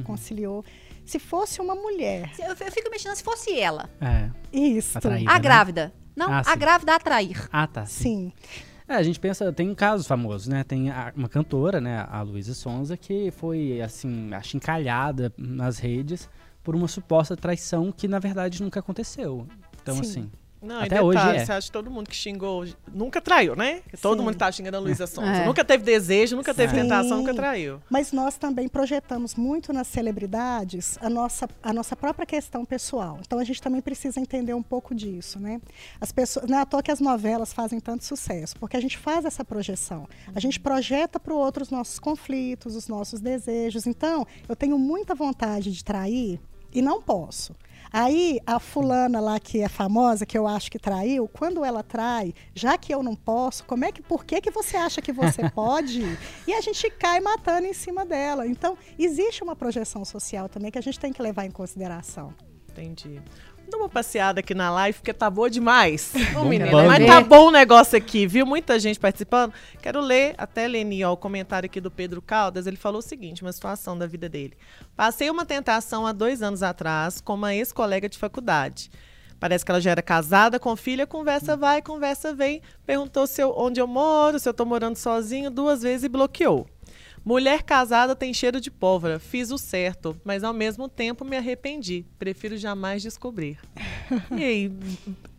Se fosse uma mulher. Eu, eu fico mexendo se fosse ela. É. Isso. Atraída, a né? grávida. Não, ah, a grávida a atrair. Ah, tá. Sim. sim. É, a gente pensa, tem casos famosos, né? Tem a, uma cantora, né, a Luísa Sonza, que foi, assim, achincalhada nas redes por uma suposta traição que, na verdade, nunca aconteceu. Então, Sim. assim, não, Até detalhe, hoje é. você acha que todo mundo que xingou nunca traiu, né? Sim. Todo mundo que tá xingando a Luísa Sonza. É. Nunca teve desejo, nunca teve Sim. tentação, nunca traiu. Mas nós também projetamos muito nas celebridades a nossa, a nossa própria questão pessoal. Então a gente também precisa entender um pouco disso, né? As pessoas, não é à toa que as novelas fazem tanto sucesso, porque a gente faz essa projeção. A gente projeta para o outro os nossos conflitos, os nossos desejos. Então, eu tenho muita vontade de trair e não posso. Aí a fulana lá que é famosa, que eu acho que traiu, quando ela trai, já que eu não posso, como é que por que que você acha que você (laughs) pode? e a gente cai matando em cima dela. Então, existe uma projeção social também que a gente tem que levar em consideração. Entendi. Dá uma passeada aqui na live, porque tá boa demais. (laughs) Ô, menina, mas tá bom o negócio aqui, viu? Muita gente participando. Quero ler até, Leni, ó, o comentário aqui do Pedro Caldas. Ele falou o seguinte, uma situação da vida dele. Passei uma tentação há dois anos atrás com uma ex-colega de faculdade. Parece que ela já era casada com filha, conversa vai, conversa vem. Perguntou se eu, onde eu moro, se eu tô morando sozinho, duas vezes e bloqueou. Mulher casada tem cheiro de pólvora. Fiz o certo, mas ao mesmo tempo me arrependi. Prefiro jamais descobrir. (laughs) e aí,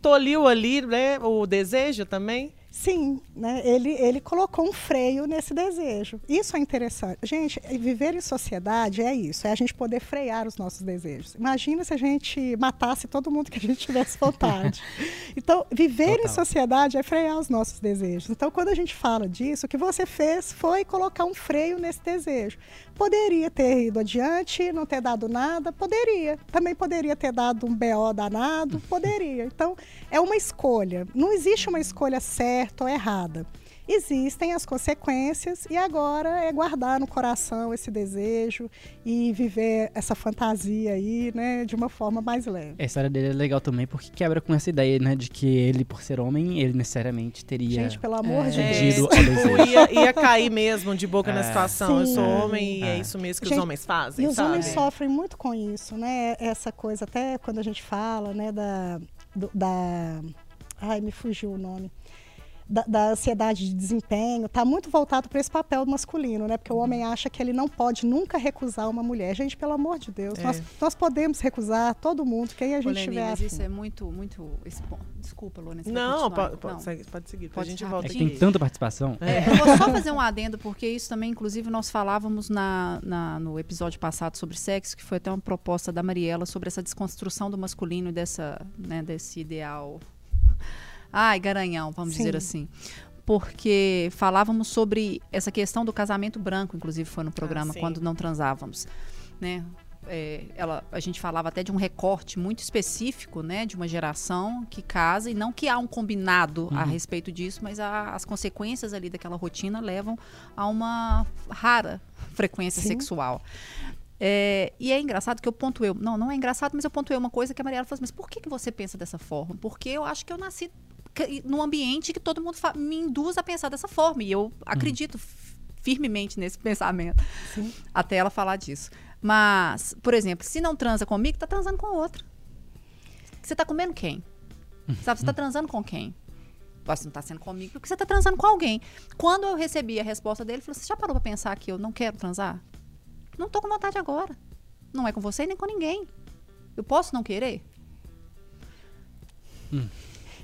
toliu ali né, o desejo também? Sim, né? ele, ele colocou um freio nesse desejo. Isso é interessante. Gente, viver em sociedade é isso, é a gente poder frear os nossos desejos. Imagina se a gente matasse todo mundo que a gente tivesse vontade. (laughs) então, viver Total. em sociedade é frear os nossos desejos. Então, quando a gente fala disso, o que você fez foi colocar um freio nesse desejo. Poderia ter ido adiante, não ter dado nada, poderia. Também poderia ter dado um BO danado, poderia. Então, é uma escolha. Não existe uma escolha certa ou errada existem as consequências e agora é guardar no coração esse desejo e viver essa fantasia aí, né, de uma forma mais leve. A história dele é legal também porque quebra com essa ideia, né, de que ele, por ser homem, ele necessariamente teria Gente, pelo amor é, de Deus. Tipo, ia, ia, cair mesmo de boca é. na situação. Sim. Eu sou homem e é, é isso mesmo que Gente, os homens fazem, E os sabe? homens sofrem muito com isso, né? Essa coisa, até quando a gente fala, né, da, do, da ai, me fugiu o nome da, da ansiedade de desempenho está muito voltado para esse papel masculino, né? Porque o homem acha que ele não pode nunca recusar uma mulher. Gente, pelo amor de Deus, é. nós, nós podemos recusar todo mundo, quem a gente Ô, tiver. Mas isso é muito, muito. Desculpa, Luna. Não, pode, pode, não. pode seguir. Pode a gente volta é que tem tanta participação. É. É, eu vou só fazer um adendo, porque isso também, inclusive, nós falávamos na, na, no episódio passado sobre sexo, que foi até uma proposta da Mariela sobre essa desconstrução do masculino e dessa, né, desse ideal ai, garanhão, vamos Sim. dizer assim. Porque falávamos sobre essa questão do casamento branco, inclusive foi no programa, ah, quando não transávamos. Né? É, ela, a gente falava até de um recorte muito específico, né, de uma geração que casa e não que há um combinado uhum. a respeito disso, mas a, as consequências ali daquela rotina levam a uma rara frequência Sim. sexual. É, e é engraçado que eu pontuei, não, não é engraçado, mas eu pontuei uma coisa que a Mariela falou assim, mas por que, que você pensa dessa forma? Porque eu acho que eu nasci num ambiente que todo mundo me induz a pensar dessa forma. E eu uhum. acredito firmemente nesse pensamento. Sim. Até ela falar disso. Mas, por exemplo, se não transa comigo, tá transando com outra. Você tá comendo quem? (laughs) Sabe, você tá transando com quem? Você não tá sendo comigo porque você tá transando com alguém. Quando eu recebi a resposta dele, ele falou: Você já parou pra pensar que eu não quero transar? Não tô com vontade agora. Não é com você nem com ninguém. Eu posso não querer? Hum.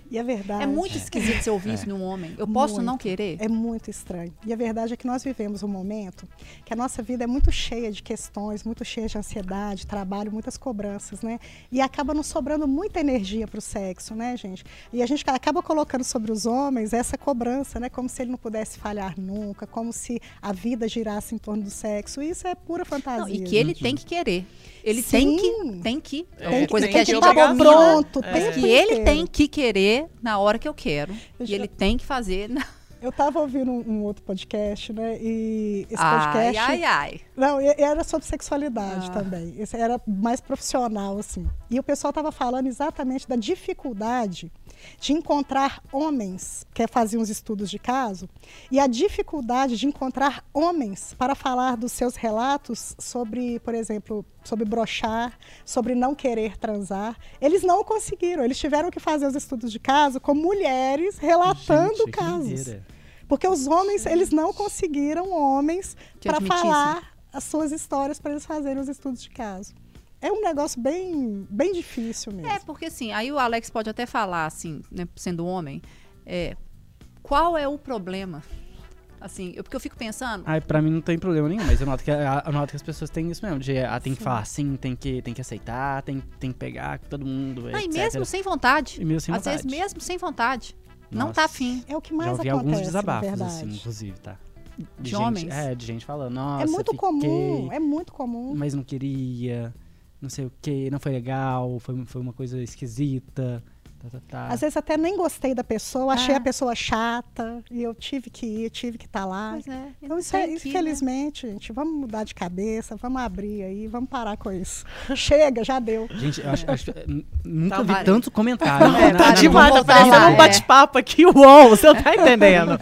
E a verdade. É muito esquisito você ouvir é. isso num homem. Eu posso muito, não querer? É muito estranho. E a verdade é que nós vivemos um momento que a nossa vida é muito cheia de questões, muito cheia de ansiedade, trabalho, muitas cobranças, né? E acaba nos sobrando muita energia para o sexo, né, gente? E a gente acaba colocando sobre os homens essa cobrança, né? Como se ele não pudesse falhar nunca, como se a vida girasse em torno do sexo. Isso é pura fantasia. Não, e que ele tem que querer. Ele Sim. tem que, tem que. É uma coisa tem que a gente tá pronto, é. que ele tem que querer na hora que eu quero. Eu e já... ele tem que fazer. Na... (laughs) Eu estava ouvindo um, um, outro podcast, né? E esse ai, podcast. Ai, ai, Não, era sobre sexualidade ah. também. Esse era mais profissional, assim. E o pessoal estava falando exatamente da dificuldade de encontrar homens, que faziam os estudos de caso, e a dificuldade de encontrar homens para falar dos seus relatos sobre, por exemplo, sobre brochar, sobre não querer transar. Eles não conseguiram, eles tiveram que fazer os estudos de caso com mulheres relatando Gente, casos. Porque os homens, eles não conseguiram homens para falar as suas histórias para eles fazerem os estudos de caso é um negócio bem, bem difícil mesmo. É, porque assim, aí o Alex pode até falar, assim, né, sendo homem, é, qual é o problema? Assim, eu, porque eu fico pensando. Ai, pra mim não tem problema nenhum, mas eu noto que, eu noto que as pessoas têm isso mesmo. De, ah, tem que falar assim, tem que, tem que aceitar, tem, tem que pegar com todo mundo. Ah, e mesmo sem vontade. E mesmo sem Às vontade. vezes mesmo sem vontade. Nossa. Não tá afim. É o que mais Já ouvi acontece, alguns desabafos, assim, inclusive, tá? De, de gente, homens? É, de gente falando, nossa. É muito fiquei, comum, é muito comum. Mas não queria não sei o que, não foi legal, foi, foi uma coisa esquisita. Tá, tá, tá. Às vezes até nem gostei da pessoa, achei ah. a pessoa chata e eu tive que ir, tive que estar tá lá. Pois é, então, isso é, infelizmente, né? gente, vamos mudar de cabeça, vamos abrir aí, vamos parar com isso. (laughs) Chega, já deu. Gente, eu acho, acho nunca tá, vi tanto comentário. É, tá demais, tá parecendo um bate-papo aqui, uou, você não tá (laughs) entendendo.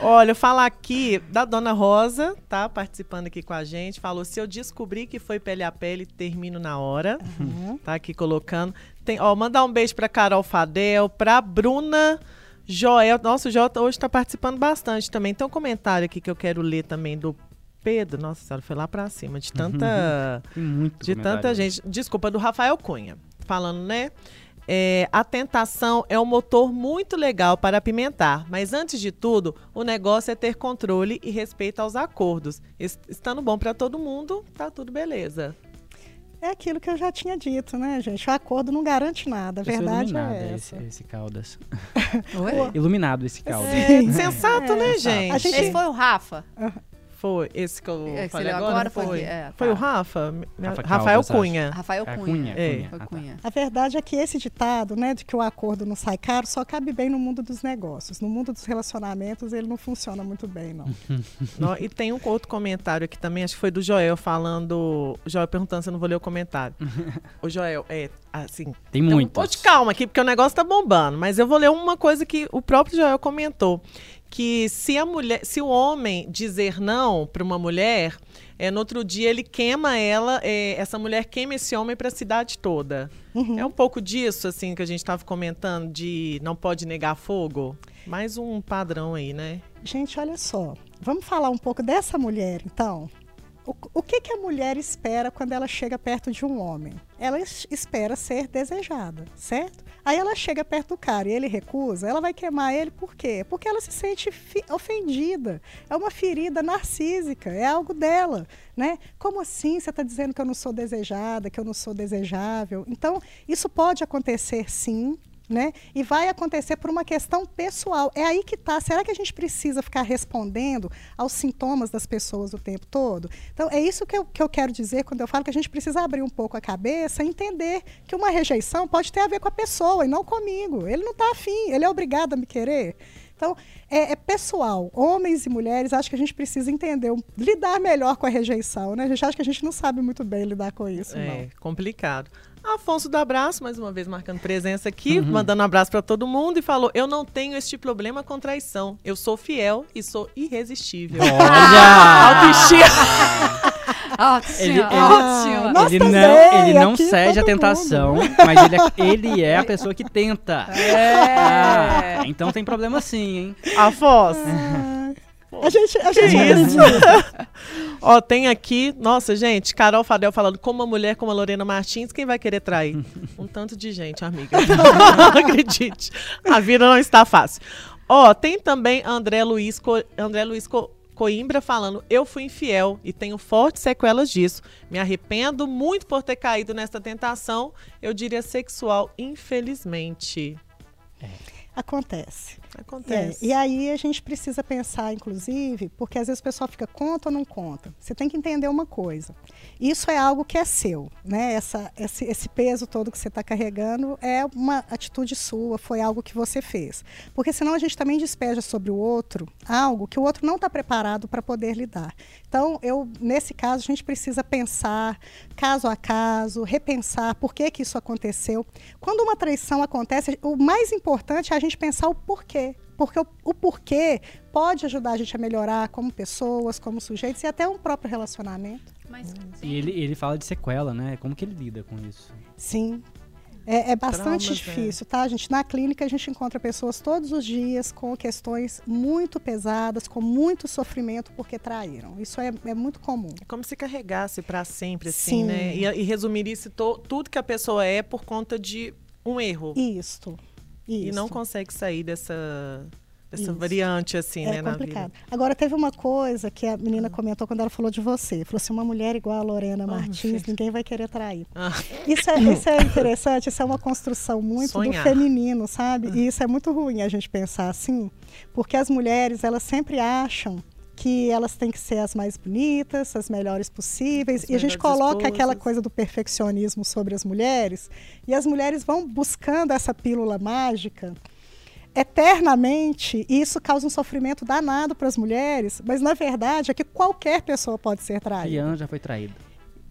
Olha, falar aqui da Dona Rosa, tá participando aqui com a gente. Falou: se eu descobrir que foi pele a pele, termino na hora. Uhum. Tá aqui colocando. Tem, ó, mandar um beijo pra Carol Fadel, pra Bruna. Joel, nossa, o Joel hoje está participando bastante também. Tem um comentário aqui que eu quero ler também do Pedro. Nossa senhora, foi lá para cima de tanta, de tanta gente. Desculpa, do Rafael Cunha, falando, né? É, a tentação é um motor muito legal para apimentar, mas antes de tudo, o negócio é ter controle e respeito aos acordos. Estando bom para todo mundo, tá tudo beleza. É aquilo que eu já tinha dito, né, gente? O acordo não garante nada. A verdade é essa. Esse, esse Caldas. (laughs) iluminado esse Caldas. É, sensato, é, né, gente? gente? Esse foi o Rafa. Foi esse que eu é, falei agora? agora foi. É, tá. Foi o Rafa? Rafa Rafael Cunha. Rafael é, Cunha. É. Cunha. A verdade é que esse ditado, né, de que o acordo não sai caro, só cabe bem no mundo dos negócios. No mundo dos relacionamentos, ele não funciona muito bem, não. (laughs) não e tem um outro comentário aqui também, acho que foi do Joel falando. Joel perguntando se eu não vou ler o comentário. (laughs) o Joel, é, assim. Tem muito. Então, de calma aqui, porque o negócio tá bombando. Mas eu vou ler uma coisa que o próprio Joel comentou que se a mulher, se o homem dizer não para uma mulher, é, no outro dia ele queima ela, é, essa mulher queima esse homem para a cidade toda. Uhum. É um pouco disso assim que a gente estava comentando de não pode negar fogo. Mais um padrão aí, né? Gente, olha só. Vamos falar um pouco dessa mulher, então. O, o que, que a mulher espera quando ela chega perto de um homem? Ela espera ser desejada, certo? Aí ela chega perto do cara e ele recusa, ela vai queimar ele por quê? Porque ela se sente ofendida. É uma ferida narcísica, é algo dela, né? Como assim você está dizendo que eu não sou desejada, que eu não sou desejável? Então, isso pode acontecer sim, né? E vai acontecer por uma questão pessoal. É aí que está. Será que a gente precisa ficar respondendo aos sintomas das pessoas o tempo todo? Então, é isso que eu, que eu quero dizer quando eu falo que a gente precisa abrir um pouco a cabeça e entender que uma rejeição pode ter a ver com a pessoa e não comigo. Ele não está afim, ele é obrigado a me querer. Então, é, é, pessoal. Homens e mulheres, acho que a gente precisa entender, lidar melhor com a rejeição, né? A gente acha que a gente não sabe muito bem lidar com isso. É, não. complicado. Afonso do Abraço, mais uma vez marcando presença aqui, uhum. mandando um abraço para todo mundo e falou: Eu não tenho este problema com traição. Eu sou fiel e sou irresistível. Olha! (laughs) Autoestima! Ótimo, (laughs) ele, ele, ótimo. Ele não, ele não cede a tentação, mundo. mas ele é, ele é, a pessoa que tenta. É. Ah, então tem problema sim, hein? Afonso. (laughs) A gente, a gente acredita. (laughs) Ó, tem aqui, nossa, gente, Carol Fadel falando, como uma mulher como a Lorena Martins, quem vai querer trair? (laughs) Um tanto de gente, amiga. (laughs) Não acredite. A vida não está fácil. Ó, tem também André Luiz, Co André Luiz Co Coimbra falando: Eu fui infiel e tenho fortes sequelas disso. Me arrependo muito por ter caído nessa tentação, eu diria sexual, infelizmente. É. Acontece. Acontece. É, e aí a gente precisa pensar, inclusive, porque às vezes o pessoal fica conta ou não conta. Você tem que entender uma coisa. Isso é algo que é seu, né? Essa, esse, esse peso todo que você está carregando é uma atitude sua, foi algo que você fez. Porque senão a gente também despeja sobre o outro algo que o outro não está preparado para poder lidar. Então, eu, nesse caso, a gente precisa pensar caso a caso, repensar por que, que isso aconteceu. Quando uma traição acontece, o mais importante é a gente pensar o porquê. Porque o, o, porquê pode ajudar a gente a melhorar como pessoas, como sujeitos e até um próprio relacionamento. Mas, e ele, ele fala de sequela, né? Como que ele lida com isso? Sim. É, é bastante Traumas, difícil, é. tá, gente? Na clínica a gente encontra pessoas todos os dias com questões muito pesadas, com muito sofrimento porque traíram. Isso é, é muito comum. É como se carregasse para sempre, assim, Sim. né? E, e resumisse to, tudo que a pessoa é por conta de um erro. Isso. Isso. E não consegue sair dessa essa Isso. variante, assim, é né, complicado. Agora, teve uma coisa que a menina comentou quando ela falou de você. Falou assim, uma mulher igual a Lorena oh, Martins, ninguém vai querer trair. Ah. Isso, é, isso é interessante, isso é uma construção muito Sonhar. do feminino, sabe? Ah. E isso é muito ruim a gente pensar assim, porque as mulheres, elas sempre acham que elas têm que ser as mais bonitas, as melhores possíveis. As e a gente coloca esposas. aquela coisa do perfeccionismo sobre as mulheres. E as mulheres vão buscando essa pílula mágica eternamente, e isso causa um sofrimento danado para as mulheres, mas na verdade é que qualquer pessoa pode ser traída. Rihanna já foi traída.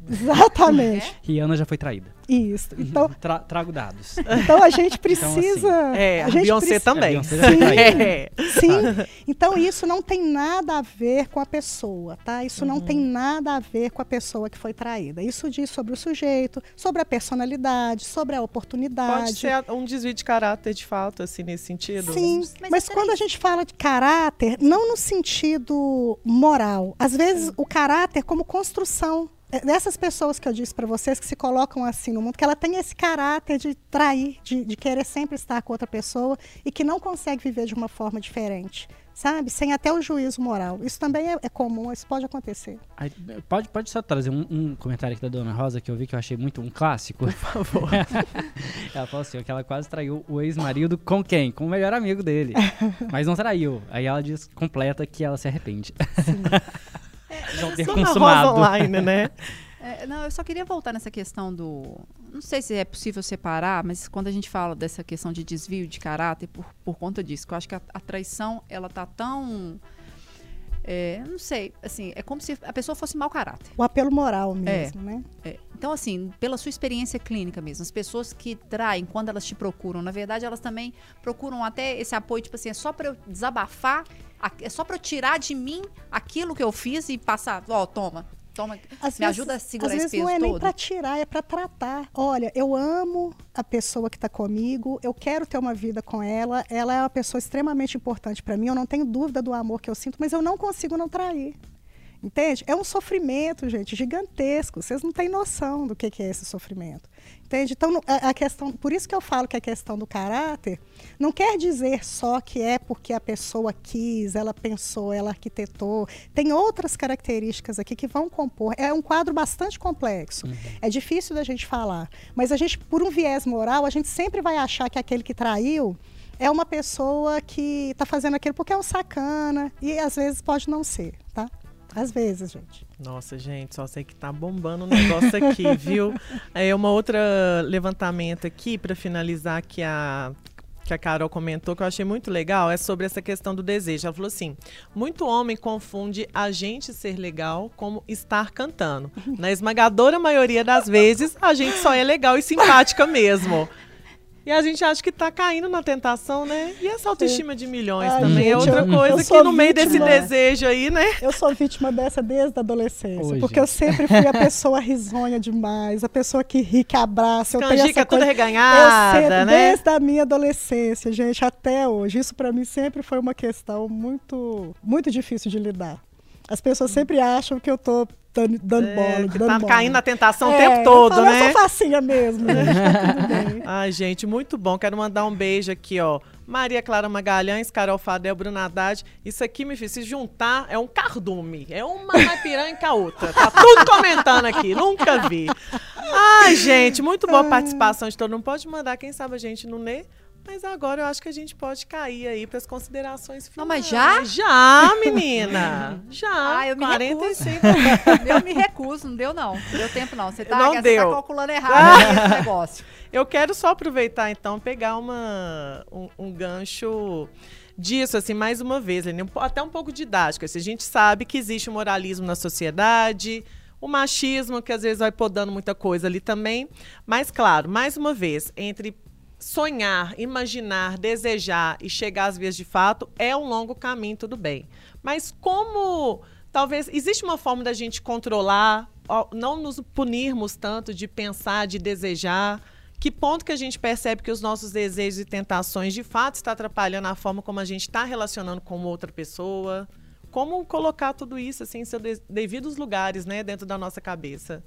Exatamente. É? Rihanna já foi traída. Isso. Então, Tra trago dados. Então a gente precisa. Então, assim, é, a, a gente Beyoncé também. É, Beyoncé sim, é. sim. Então isso não tem nada a ver com a pessoa, tá? Isso uhum. não tem nada a ver com a pessoa que foi traída. Isso diz sobre o sujeito, sobre a personalidade, sobre a oportunidade. Pode ser um desvio de caráter, de fato, assim, nesse sentido. Sim, mas, mas quando a gente fala de caráter, não no sentido moral. Às vezes o caráter como construção é, dessas pessoas que eu disse para vocês que se colocam assim no mundo, que ela tem esse caráter de trair, de, de, querer sempre estar com outra pessoa e que não consegue viver de uma forma diferente, sabe? Sem até o juízo moral. Isso também é, é comum, isso pode acontecer. Aí, pode, pode só trazer um, um, comentário aqui da Dona Rosa que eu vi que eu achei muito um clássico. Por favor. (laughs) ela falou assim, que ela quase traiu o ex-marido com quem? Com o melhor amigo dele. (laughs) Mas não traiu. Aí ela diz, completa que ela se arrepende. Sim. (laughs) já ter consumado. online, né? É, não, eu só queria voltar nessa questão do. Não sei se é possível separar, mas quando a gente fala dessa questão de desvio de caráter por, por conta disso, que eu acho que a, a traição ela tá tão. É, não sei, assim, é como se a pessoa fosse mau caráter. O apelo moral mesmo, é, né? É. Então, assim, pela sua experiência clínica mesmo, as pessoas que traem, quando elas te procuram, na verdade, elas também procuram até esse apoio, tipo assim, é só para eu desabafar é só para eu tirar de mim aquilo que eu fiz e passar, ó, toma, toma, às me vezes, ajuda a segurar às esse vezes não é todo. nem para tirar, é para tratar. Olha, eu amo a pessoa que está comigo, eu quero ter uma vida com ela, ela é uma pessoa extremamente importante para mim, eu não tenho dúvida do amor que eu sinto, mas eu não consigo não trair. Entende? É um sofrimento, gente, gigantesco. Vocês não têm noção do que, que é esse sofrimento. Entende? Então, a, questão, por isso que eu falo que a questão do caráter não quer dizer só que é porque a pessoa quis, ela pensou, ela arquitetou. Tem outras características aqui que vão compor. É um quadro bastante complexo. Uhum. É difícil da gente falar. Mas a gente, por um viés moral, a gente sempre vai achar que aquele que traiu é uma pessoa que está fazendo aquilo porque é um sacana. E às vezes pode não ser, tá? Às vezes, gente. Nossa, gente, só sei que tá bombando o negócio aqui, (laughs) viu? É uma outra levantamento aqui para finalizar que a que a Carol comentou, que eu achei muito legal, é sobre essa questão do desejo. Ela falou assim: muito homem confunde a gente ser legal como estar cantando. Na esmagadora maioria das vezes, a gente só é legal e simpática mesmo. (laughs) E a gente acha que tá caindo na tentação, né? E essa autoestima de milhões Ai, também é gente, outra eu- coisa eu que no meio desse desejo aí, né? Eu sou vítima dessa desde a adolescência, Oi, porque gente. eu sempre fui a (laughs) pessoa risonha demais, a pessoa que ri, que abraça. Eu tenho Canjica essa toda coisa... reganhada, eu sempre, né? desde a minha adolescência, gente, até hoje. Isso para mim sempre foi uma questão muito, muito difícil de lidar. As pessoas sempre acham que eu tô dando, dando bola, É, que dando tá bola. caindo na tentação o É, tempo eu todo, falo, né? Eu sou facinha mesmo, gente, (laughs) tá. Ai, gente, muito bom. Quero mandar um beijo aqui, ó. Maria Clara Magalhães, Carol Fadel, Bruna Haddad. Isso aqui, me fiz se juntar, é um cardume. É uma mais piranha que a outra. Tá tudo comentando aqui, nunca vi. Ai, gente, muito boa a participação de todo mundo. Pode mandar, quem sabe a gente não lê. Mas agora eu acho que a gente pode cair aí para as considerações finais. Não, mas já? Já, menina. (laughs) Já. Ah, eu me 45. (laughs) Eu me recuso, não deu não. Não deu tempo não. Você tá, Não você deu. tá calculando errado esse (laughs) negócio. Eu quero só aproveitar, então, pegar uma, um, um gancho disso, assim, mais uma vez, Lene, um até um pouco didático. Assim, a gente sabe que existe o moralismo na sociedade, o machismo, que às vezes vai podando muita coisa ali também. Mas, claro, mais uma vez, entre sonhar, imaginar, desejar e chegar às vias de fato é um longo caminho, tudo bem. Mas como talvez existe uma forma da gente controlar, não nos punirmos tanto de pensar, de desejar. Que ponto que a gente percebe que os nossos desejos e tentações de fato estão atrapalhando a forma como a gente está relacionando com outra pessoa? Como colocar tudo isso assim, em seus de- devidos lugares, né, dentro da nossa cabeça?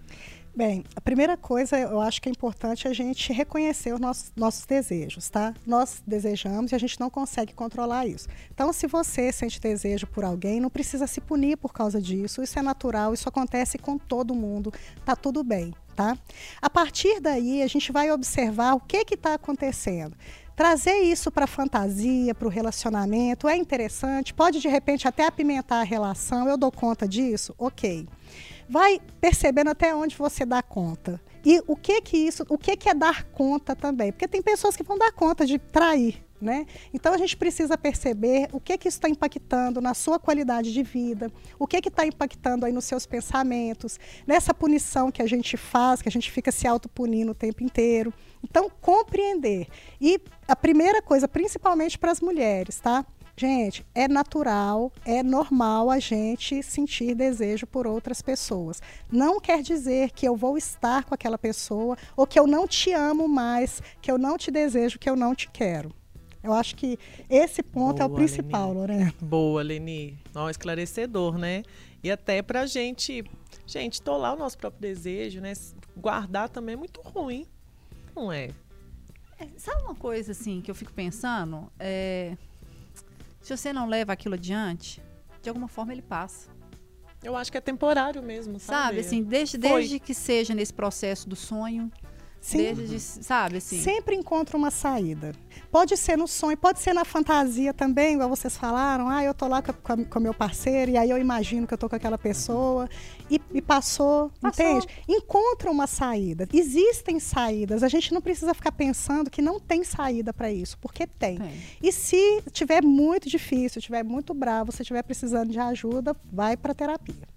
Bem, a primeira coisa, eu acho que é importante a gente reconhecer os nossos, nossos desejos, tá? Nós desejamos e a gente não consegue controlar isso. Então, se você sente desejo por alguém, não precisa se punir por causa disso. Isso é natural, isso acontece com todo mundo, tá tudo bem, tá? A partir daí, a gente vai observar o que que está acontecendo. Trazer isso para a fantasia, para o relacionamento é interessante, pode de repente até apimentar a relação. Eu dou conta disso? Ok vai percebendo até onde você dá conta. E o que que isso, o que que é dar conta também? Porque tem pessoas que vão dar conta de trair, né? Então a gente precisa perceber o que que está impactando na sua qualidade de vida, o que que está impactando aí nos seus pensamentos, nessa punição que a gente faz, que a gente fica se autopunindo o tempo inteiro. Então compreender. E a primeira coisa, principalmente para as mulheres, tá? Gente, é natural, é normal a gente sentir desejo por outras pessoas. Não quer dizer que eu vou estar com aquela pessoa ou que eu não te amo mais, que eu não te desejo, que eu não te quero. Eu acho que esse ponto é o Boa, principal, Lorena. Boa, Leni. Ó, esclarecedor, né? E até pra gente, gente, tolar o nosso próprio desejo, né? Guardar também é muito ruim. Não é? É, sabe uma coisa assim que eu fico pensando? É, se você não leva aquilo adiante, de alguma forma ele passa. Eu acho que é temporário mesmo, sabe? Sabe, assim, desde, Foi. desde que seja nesse processo do sonho, Sim. desde, de- sabe, assim. Sempre encontra uma saída. Pode ser no sonho, pode ser na fantasia também, igual vocês falaram. Ah, eu tô lá com, com meu parceiro e aí eu imagino que eu tô com aquela pessoa e, e passou, Passou. entende? Encontra uma saída. Existem saídas. A gente não precisa ficar pensando que não tem saída para isso, porque tem. Tem. E se tiver muito difícil, tiver muito bravo, você estiver precisando de ajuda, vai para terapia.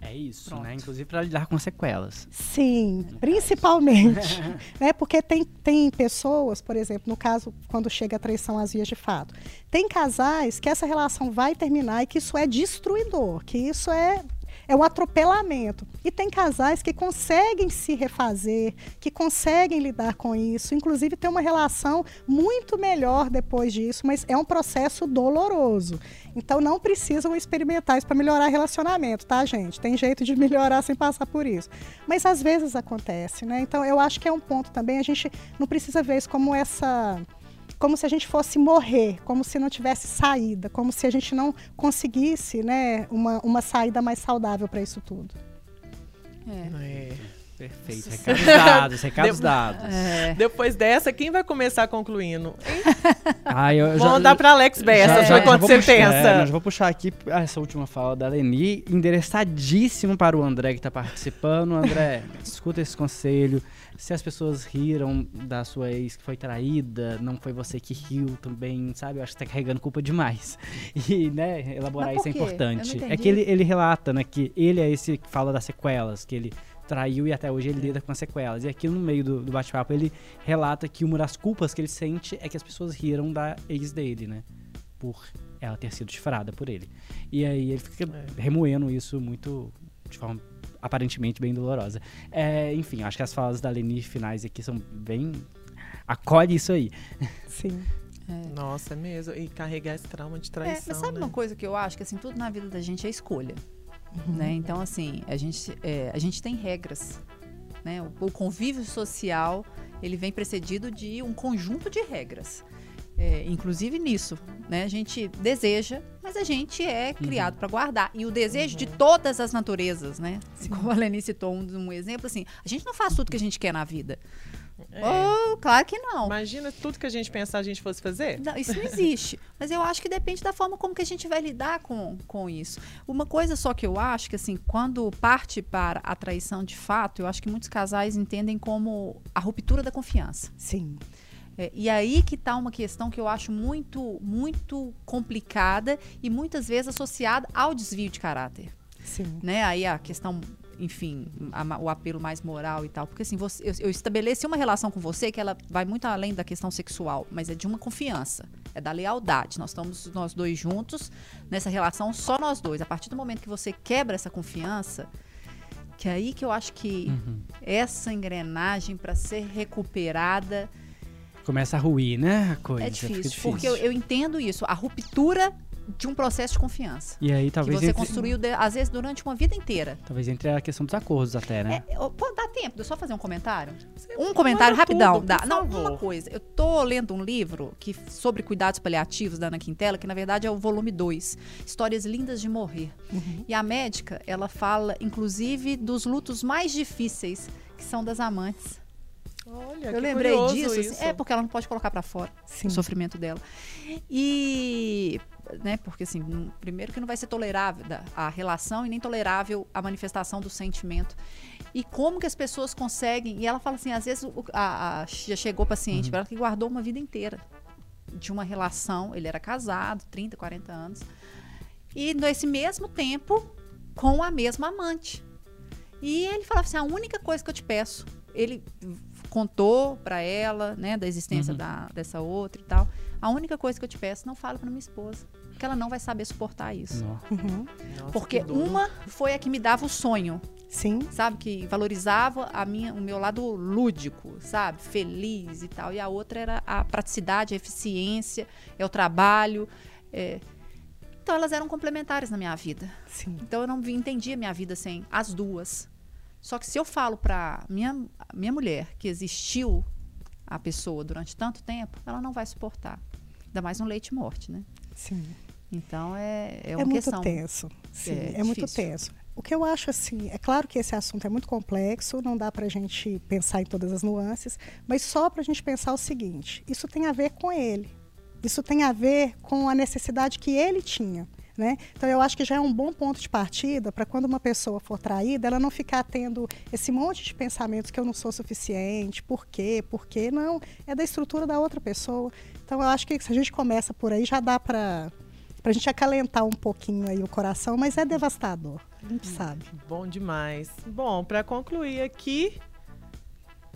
É isso, Pronto. né? Inclusive para lidar com sequelas. Sim, principalmente. (laughs) né? Porque tem, tem pessoas, por exemplo, no caso, quando chega a traição às vias de fato, tem casais que essa relação vai terminar e que isso é destruidor, que isso é. É um atropelamento. E tem casais que conseguem se refazer, que conseguem lidar com isso, inclusive ter uma relação muito melhor depois disso, mas é um processo doloroso. Então não precisam experimentar isso para melhorar relacionamento, tá, gente? Tem jeito de melhorar sem passar por isso. Mas às vezes acontece, né? Então eu acho que é um ponto também, a gente não precisa ver isso como essa como se a gente fosse morrer, como se não tivesse saída, como se a gente não conseguisse, né, uma, uma saída mais saudável para isso tudo. É. É. Perfeito. Recados dados, recados Deu- dados. É. Depois dessa, quem vai começar concluindo? Ah, (laughs) eu, eu Vamos dar para Alex Bessa, já- foi quando vou você puxar- é, vou puxar aqui essa última fala da Leni, endereçadíssimo para o André que está participando. André, (laughs) escuta esse conselho. Se as pessoas riram da sua ex que foi traída, não foi você que riu também, sabe? Eu acho que você tá carregando culpa demais. (laughs) E, né, elaborar isso é importante. É que ele, ele relata, né, que ele é esse que fala das sequelas, que ele traiu e até hoje ele lida com as sequelas. E aqui no meio do, do bate-papo ele relata que uma das culpas que ele sente é que as pessoas riram da ex dele, né? Por ela ter sido chifrada por ele. E aí ele fica é. remoendo isso muito de forma aparentemente bem dolorosa. É, enfim, acho que as falas da Leni finais aqui são bem. Acolhe isso aí. Sim. (laughs) É. Nossa, é mesmo. E carregar esse trauma de traição. É, mas sabe né? uma coisa que eu acho? Que assim, tudo na vida da gente é escolha. Uhum. Né? Então, assim, a gente, é, a gente tem regras. Né? O, o, convívio social ele vem precedido de um conjunto de regras. É, inclusive nisso, né? A gente deseja, mas a gente é criado uhum. para guardar. E o desejo uhum. de todas as naturezas, né? Como a Leni citou um, um exemplo, assim, a gente não faz tudo que a gente quer na vida. É. Oh, claro que não. Imagina tudo que a gente pensar a gente fosse fazer. Não, isso não existe. (laughs) Mas eu acho que depende da forma como que a gente vai lidar com, com isso. Uma coisa só que eu acho que, assim, quando parte para a traição de fato, eu acho que muitos casais entendem como a ruptura da confiança. Sim. É, e aí que está uma questão que eu acho muito, muito complicada e muitas vezes associada ao desvio de caráter. Sim. Né? Aí a questão enfim, a, o apelo mais moral e tal. Porque assim, você, eu, eu, estabeleci uma relação com você que ela vai muito além da questão sexual, mas é de uma confiança, é da lealdade. Nós estamos nós dois juntos nessa relação, só nós dois. A partir do momento que você quebra essa confiança, que é aí que eu acho que uhum. essa engrenagem para ser recuperada começa a ruir, né? A coisa. É difícil, difícil. porque eu, eu entendo isso. A ruptura de um processo de confiança. E aí talvez. Que você entre... construiu, de, às vezes, durante uma vida inteira. Talvez entre a questão dos acordos até, né? É, pô, dá tempo de eu só fazer um comentário? Você um comentário rapidão. Tudo, dá. Não, favor. uma coisa. Eu tô lendo um livro que, sobre cuidados paliativos da Ana Quintela, que na verdade é o volume 2. Histórias Lindas de Morrer. Uhum. E a médica, ela fala, inclusive, dos lutos mais difíceis, que são das amantes. Olha, eu lembrei disso. Assim, é porque ela não pode colocar para fora Sim. o sofrimento dela. E né? Porque assim, primeiro que não vai ser tolerável a relação e nem tolerável a manifestação do sentimento. E como que as pessoas conseguem? E ela fala assim, às vezes a, a já chegou paciente, uhum. ela que guardou uma vida inteira de uma relação, ele era casado, 30, 40 anos. E nesse mesmo tempo com a mesma amante. E ele falava assim: a única coisa que eu te peço, ele contou para ela, né, da existência uhum. da, dessa outra e tal. A única coisa que eu te peço, não fala para minha esposa, porque ela não vai saber suportar isso. Uhum. Nossa, porque uma foi a que me dava o sonho. Sim. Sabe que valorizava a minha, o meu lado lúdico, sabe, feliz e tal. E a outra era a praticidade, a eficiência, é o trabalho. É... Então elas eram complementares na minha vida. Sim. Então eu não entendia minha vida sem as duas. Só que se eu falo para minha, minha mulher que existiu a pessoa durante tanto tempo, ela não vai suportar. Ainda mais um leite morte, né? Sim. Então é, é uma é muito questão. Tenso. Sim, é, é muito tenso. O que eu acho assim, é claro que esse assunto é muito complexo, não dá para a gente pensar em todas as nuances, mas só para a gente pensar o seguinte: isso tem a ver com ele, isso tem a ver com a necessidade que ele tinha. Né? Então, eu acho que já é um bom ponto de partida para quando uma pessoa for traída, ela não ficar tendo esse monte de pensamentos que eu não sou suficiente, por quê, por quê. Não, é da estrutura da outra pessoa. Então, eu acho que se a gente começa por aí, já dá para a gente acalentar um pouquinho aí o coração, mas é devastador, a gente sabe. Bom demais. Bom, para concluir aqui,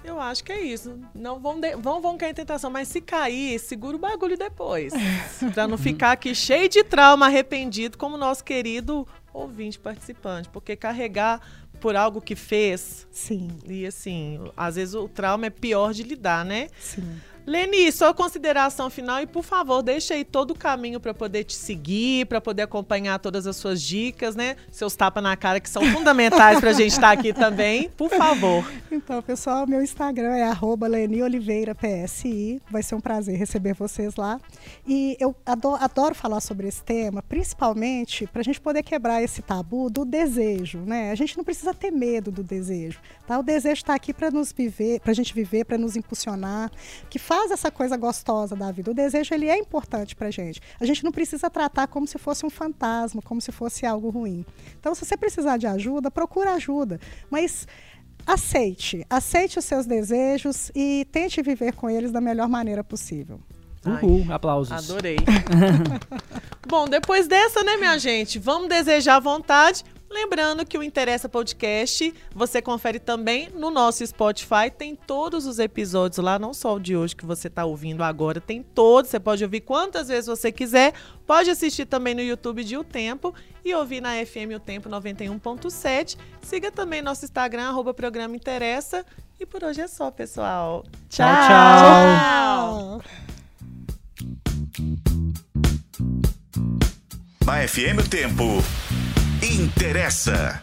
eu acho que é isso. Não vão, de... vão, vão cair em tentação, mas se cair, segura o bagulho depois. (laughs) pra não ficar aqui cheio de trauma, arrependido, como nosso querido ouvinte participante. Porque carregar por algo que fez. Sim. E assim, às vezes o trauma é pior de lidar, né? Sim. Leni, sua consideração final e, por favor, deixa aí todo o caminho para poder te seguir, para poder acompanhar todas as suas dicas, né? Seus tapas na cara que são fundamentais para a gente estar tá aqui também, por favor. (laughs) Então, pessoal, meu Instagram é @lenioliveirapsi. Vai ser um prazer receber vocês lá. E eu adoro, adoro falar sobre esse tema, principalmente para a gente poder quebrar esse tabu do desejo, né? A gente não precisa ter medo do desejo, tá? O desejo está aqui para nos viver, para a gente viver, para nos impulsionar, que faz essa coisa gostosa da vida. O desejo ele é importante para gente. A gente não precisa tratar como se fosse um fantasma, como se fosse algo ruim. Então, se você precisar de ajuda, procura ajuda. Mas aceite, aceite os seus desejos e tente viver com eles da melhor maneira possível. Uhul, Ai, aplausos. Adorei. (laughs) Bom, depois dessa, né, minha gente? Vamos desejar à vontade. Lembrando que o Interessa Podcast você confere também no nosso Spotify. Tem todos os episódios lá, não só o de hoje que você está ouvindo agora, tem todos. Você pode ouvir quantas vezes você quiser. Pode assistir também no YouTube de O Tempo e ouvir na FM O Tempo 91.7. Siga também nosso Instagram, arroba Programa Interessa. E por hoje é só, pessoal. Tchau, tchau. tchau. Na FM O Tempo interessa.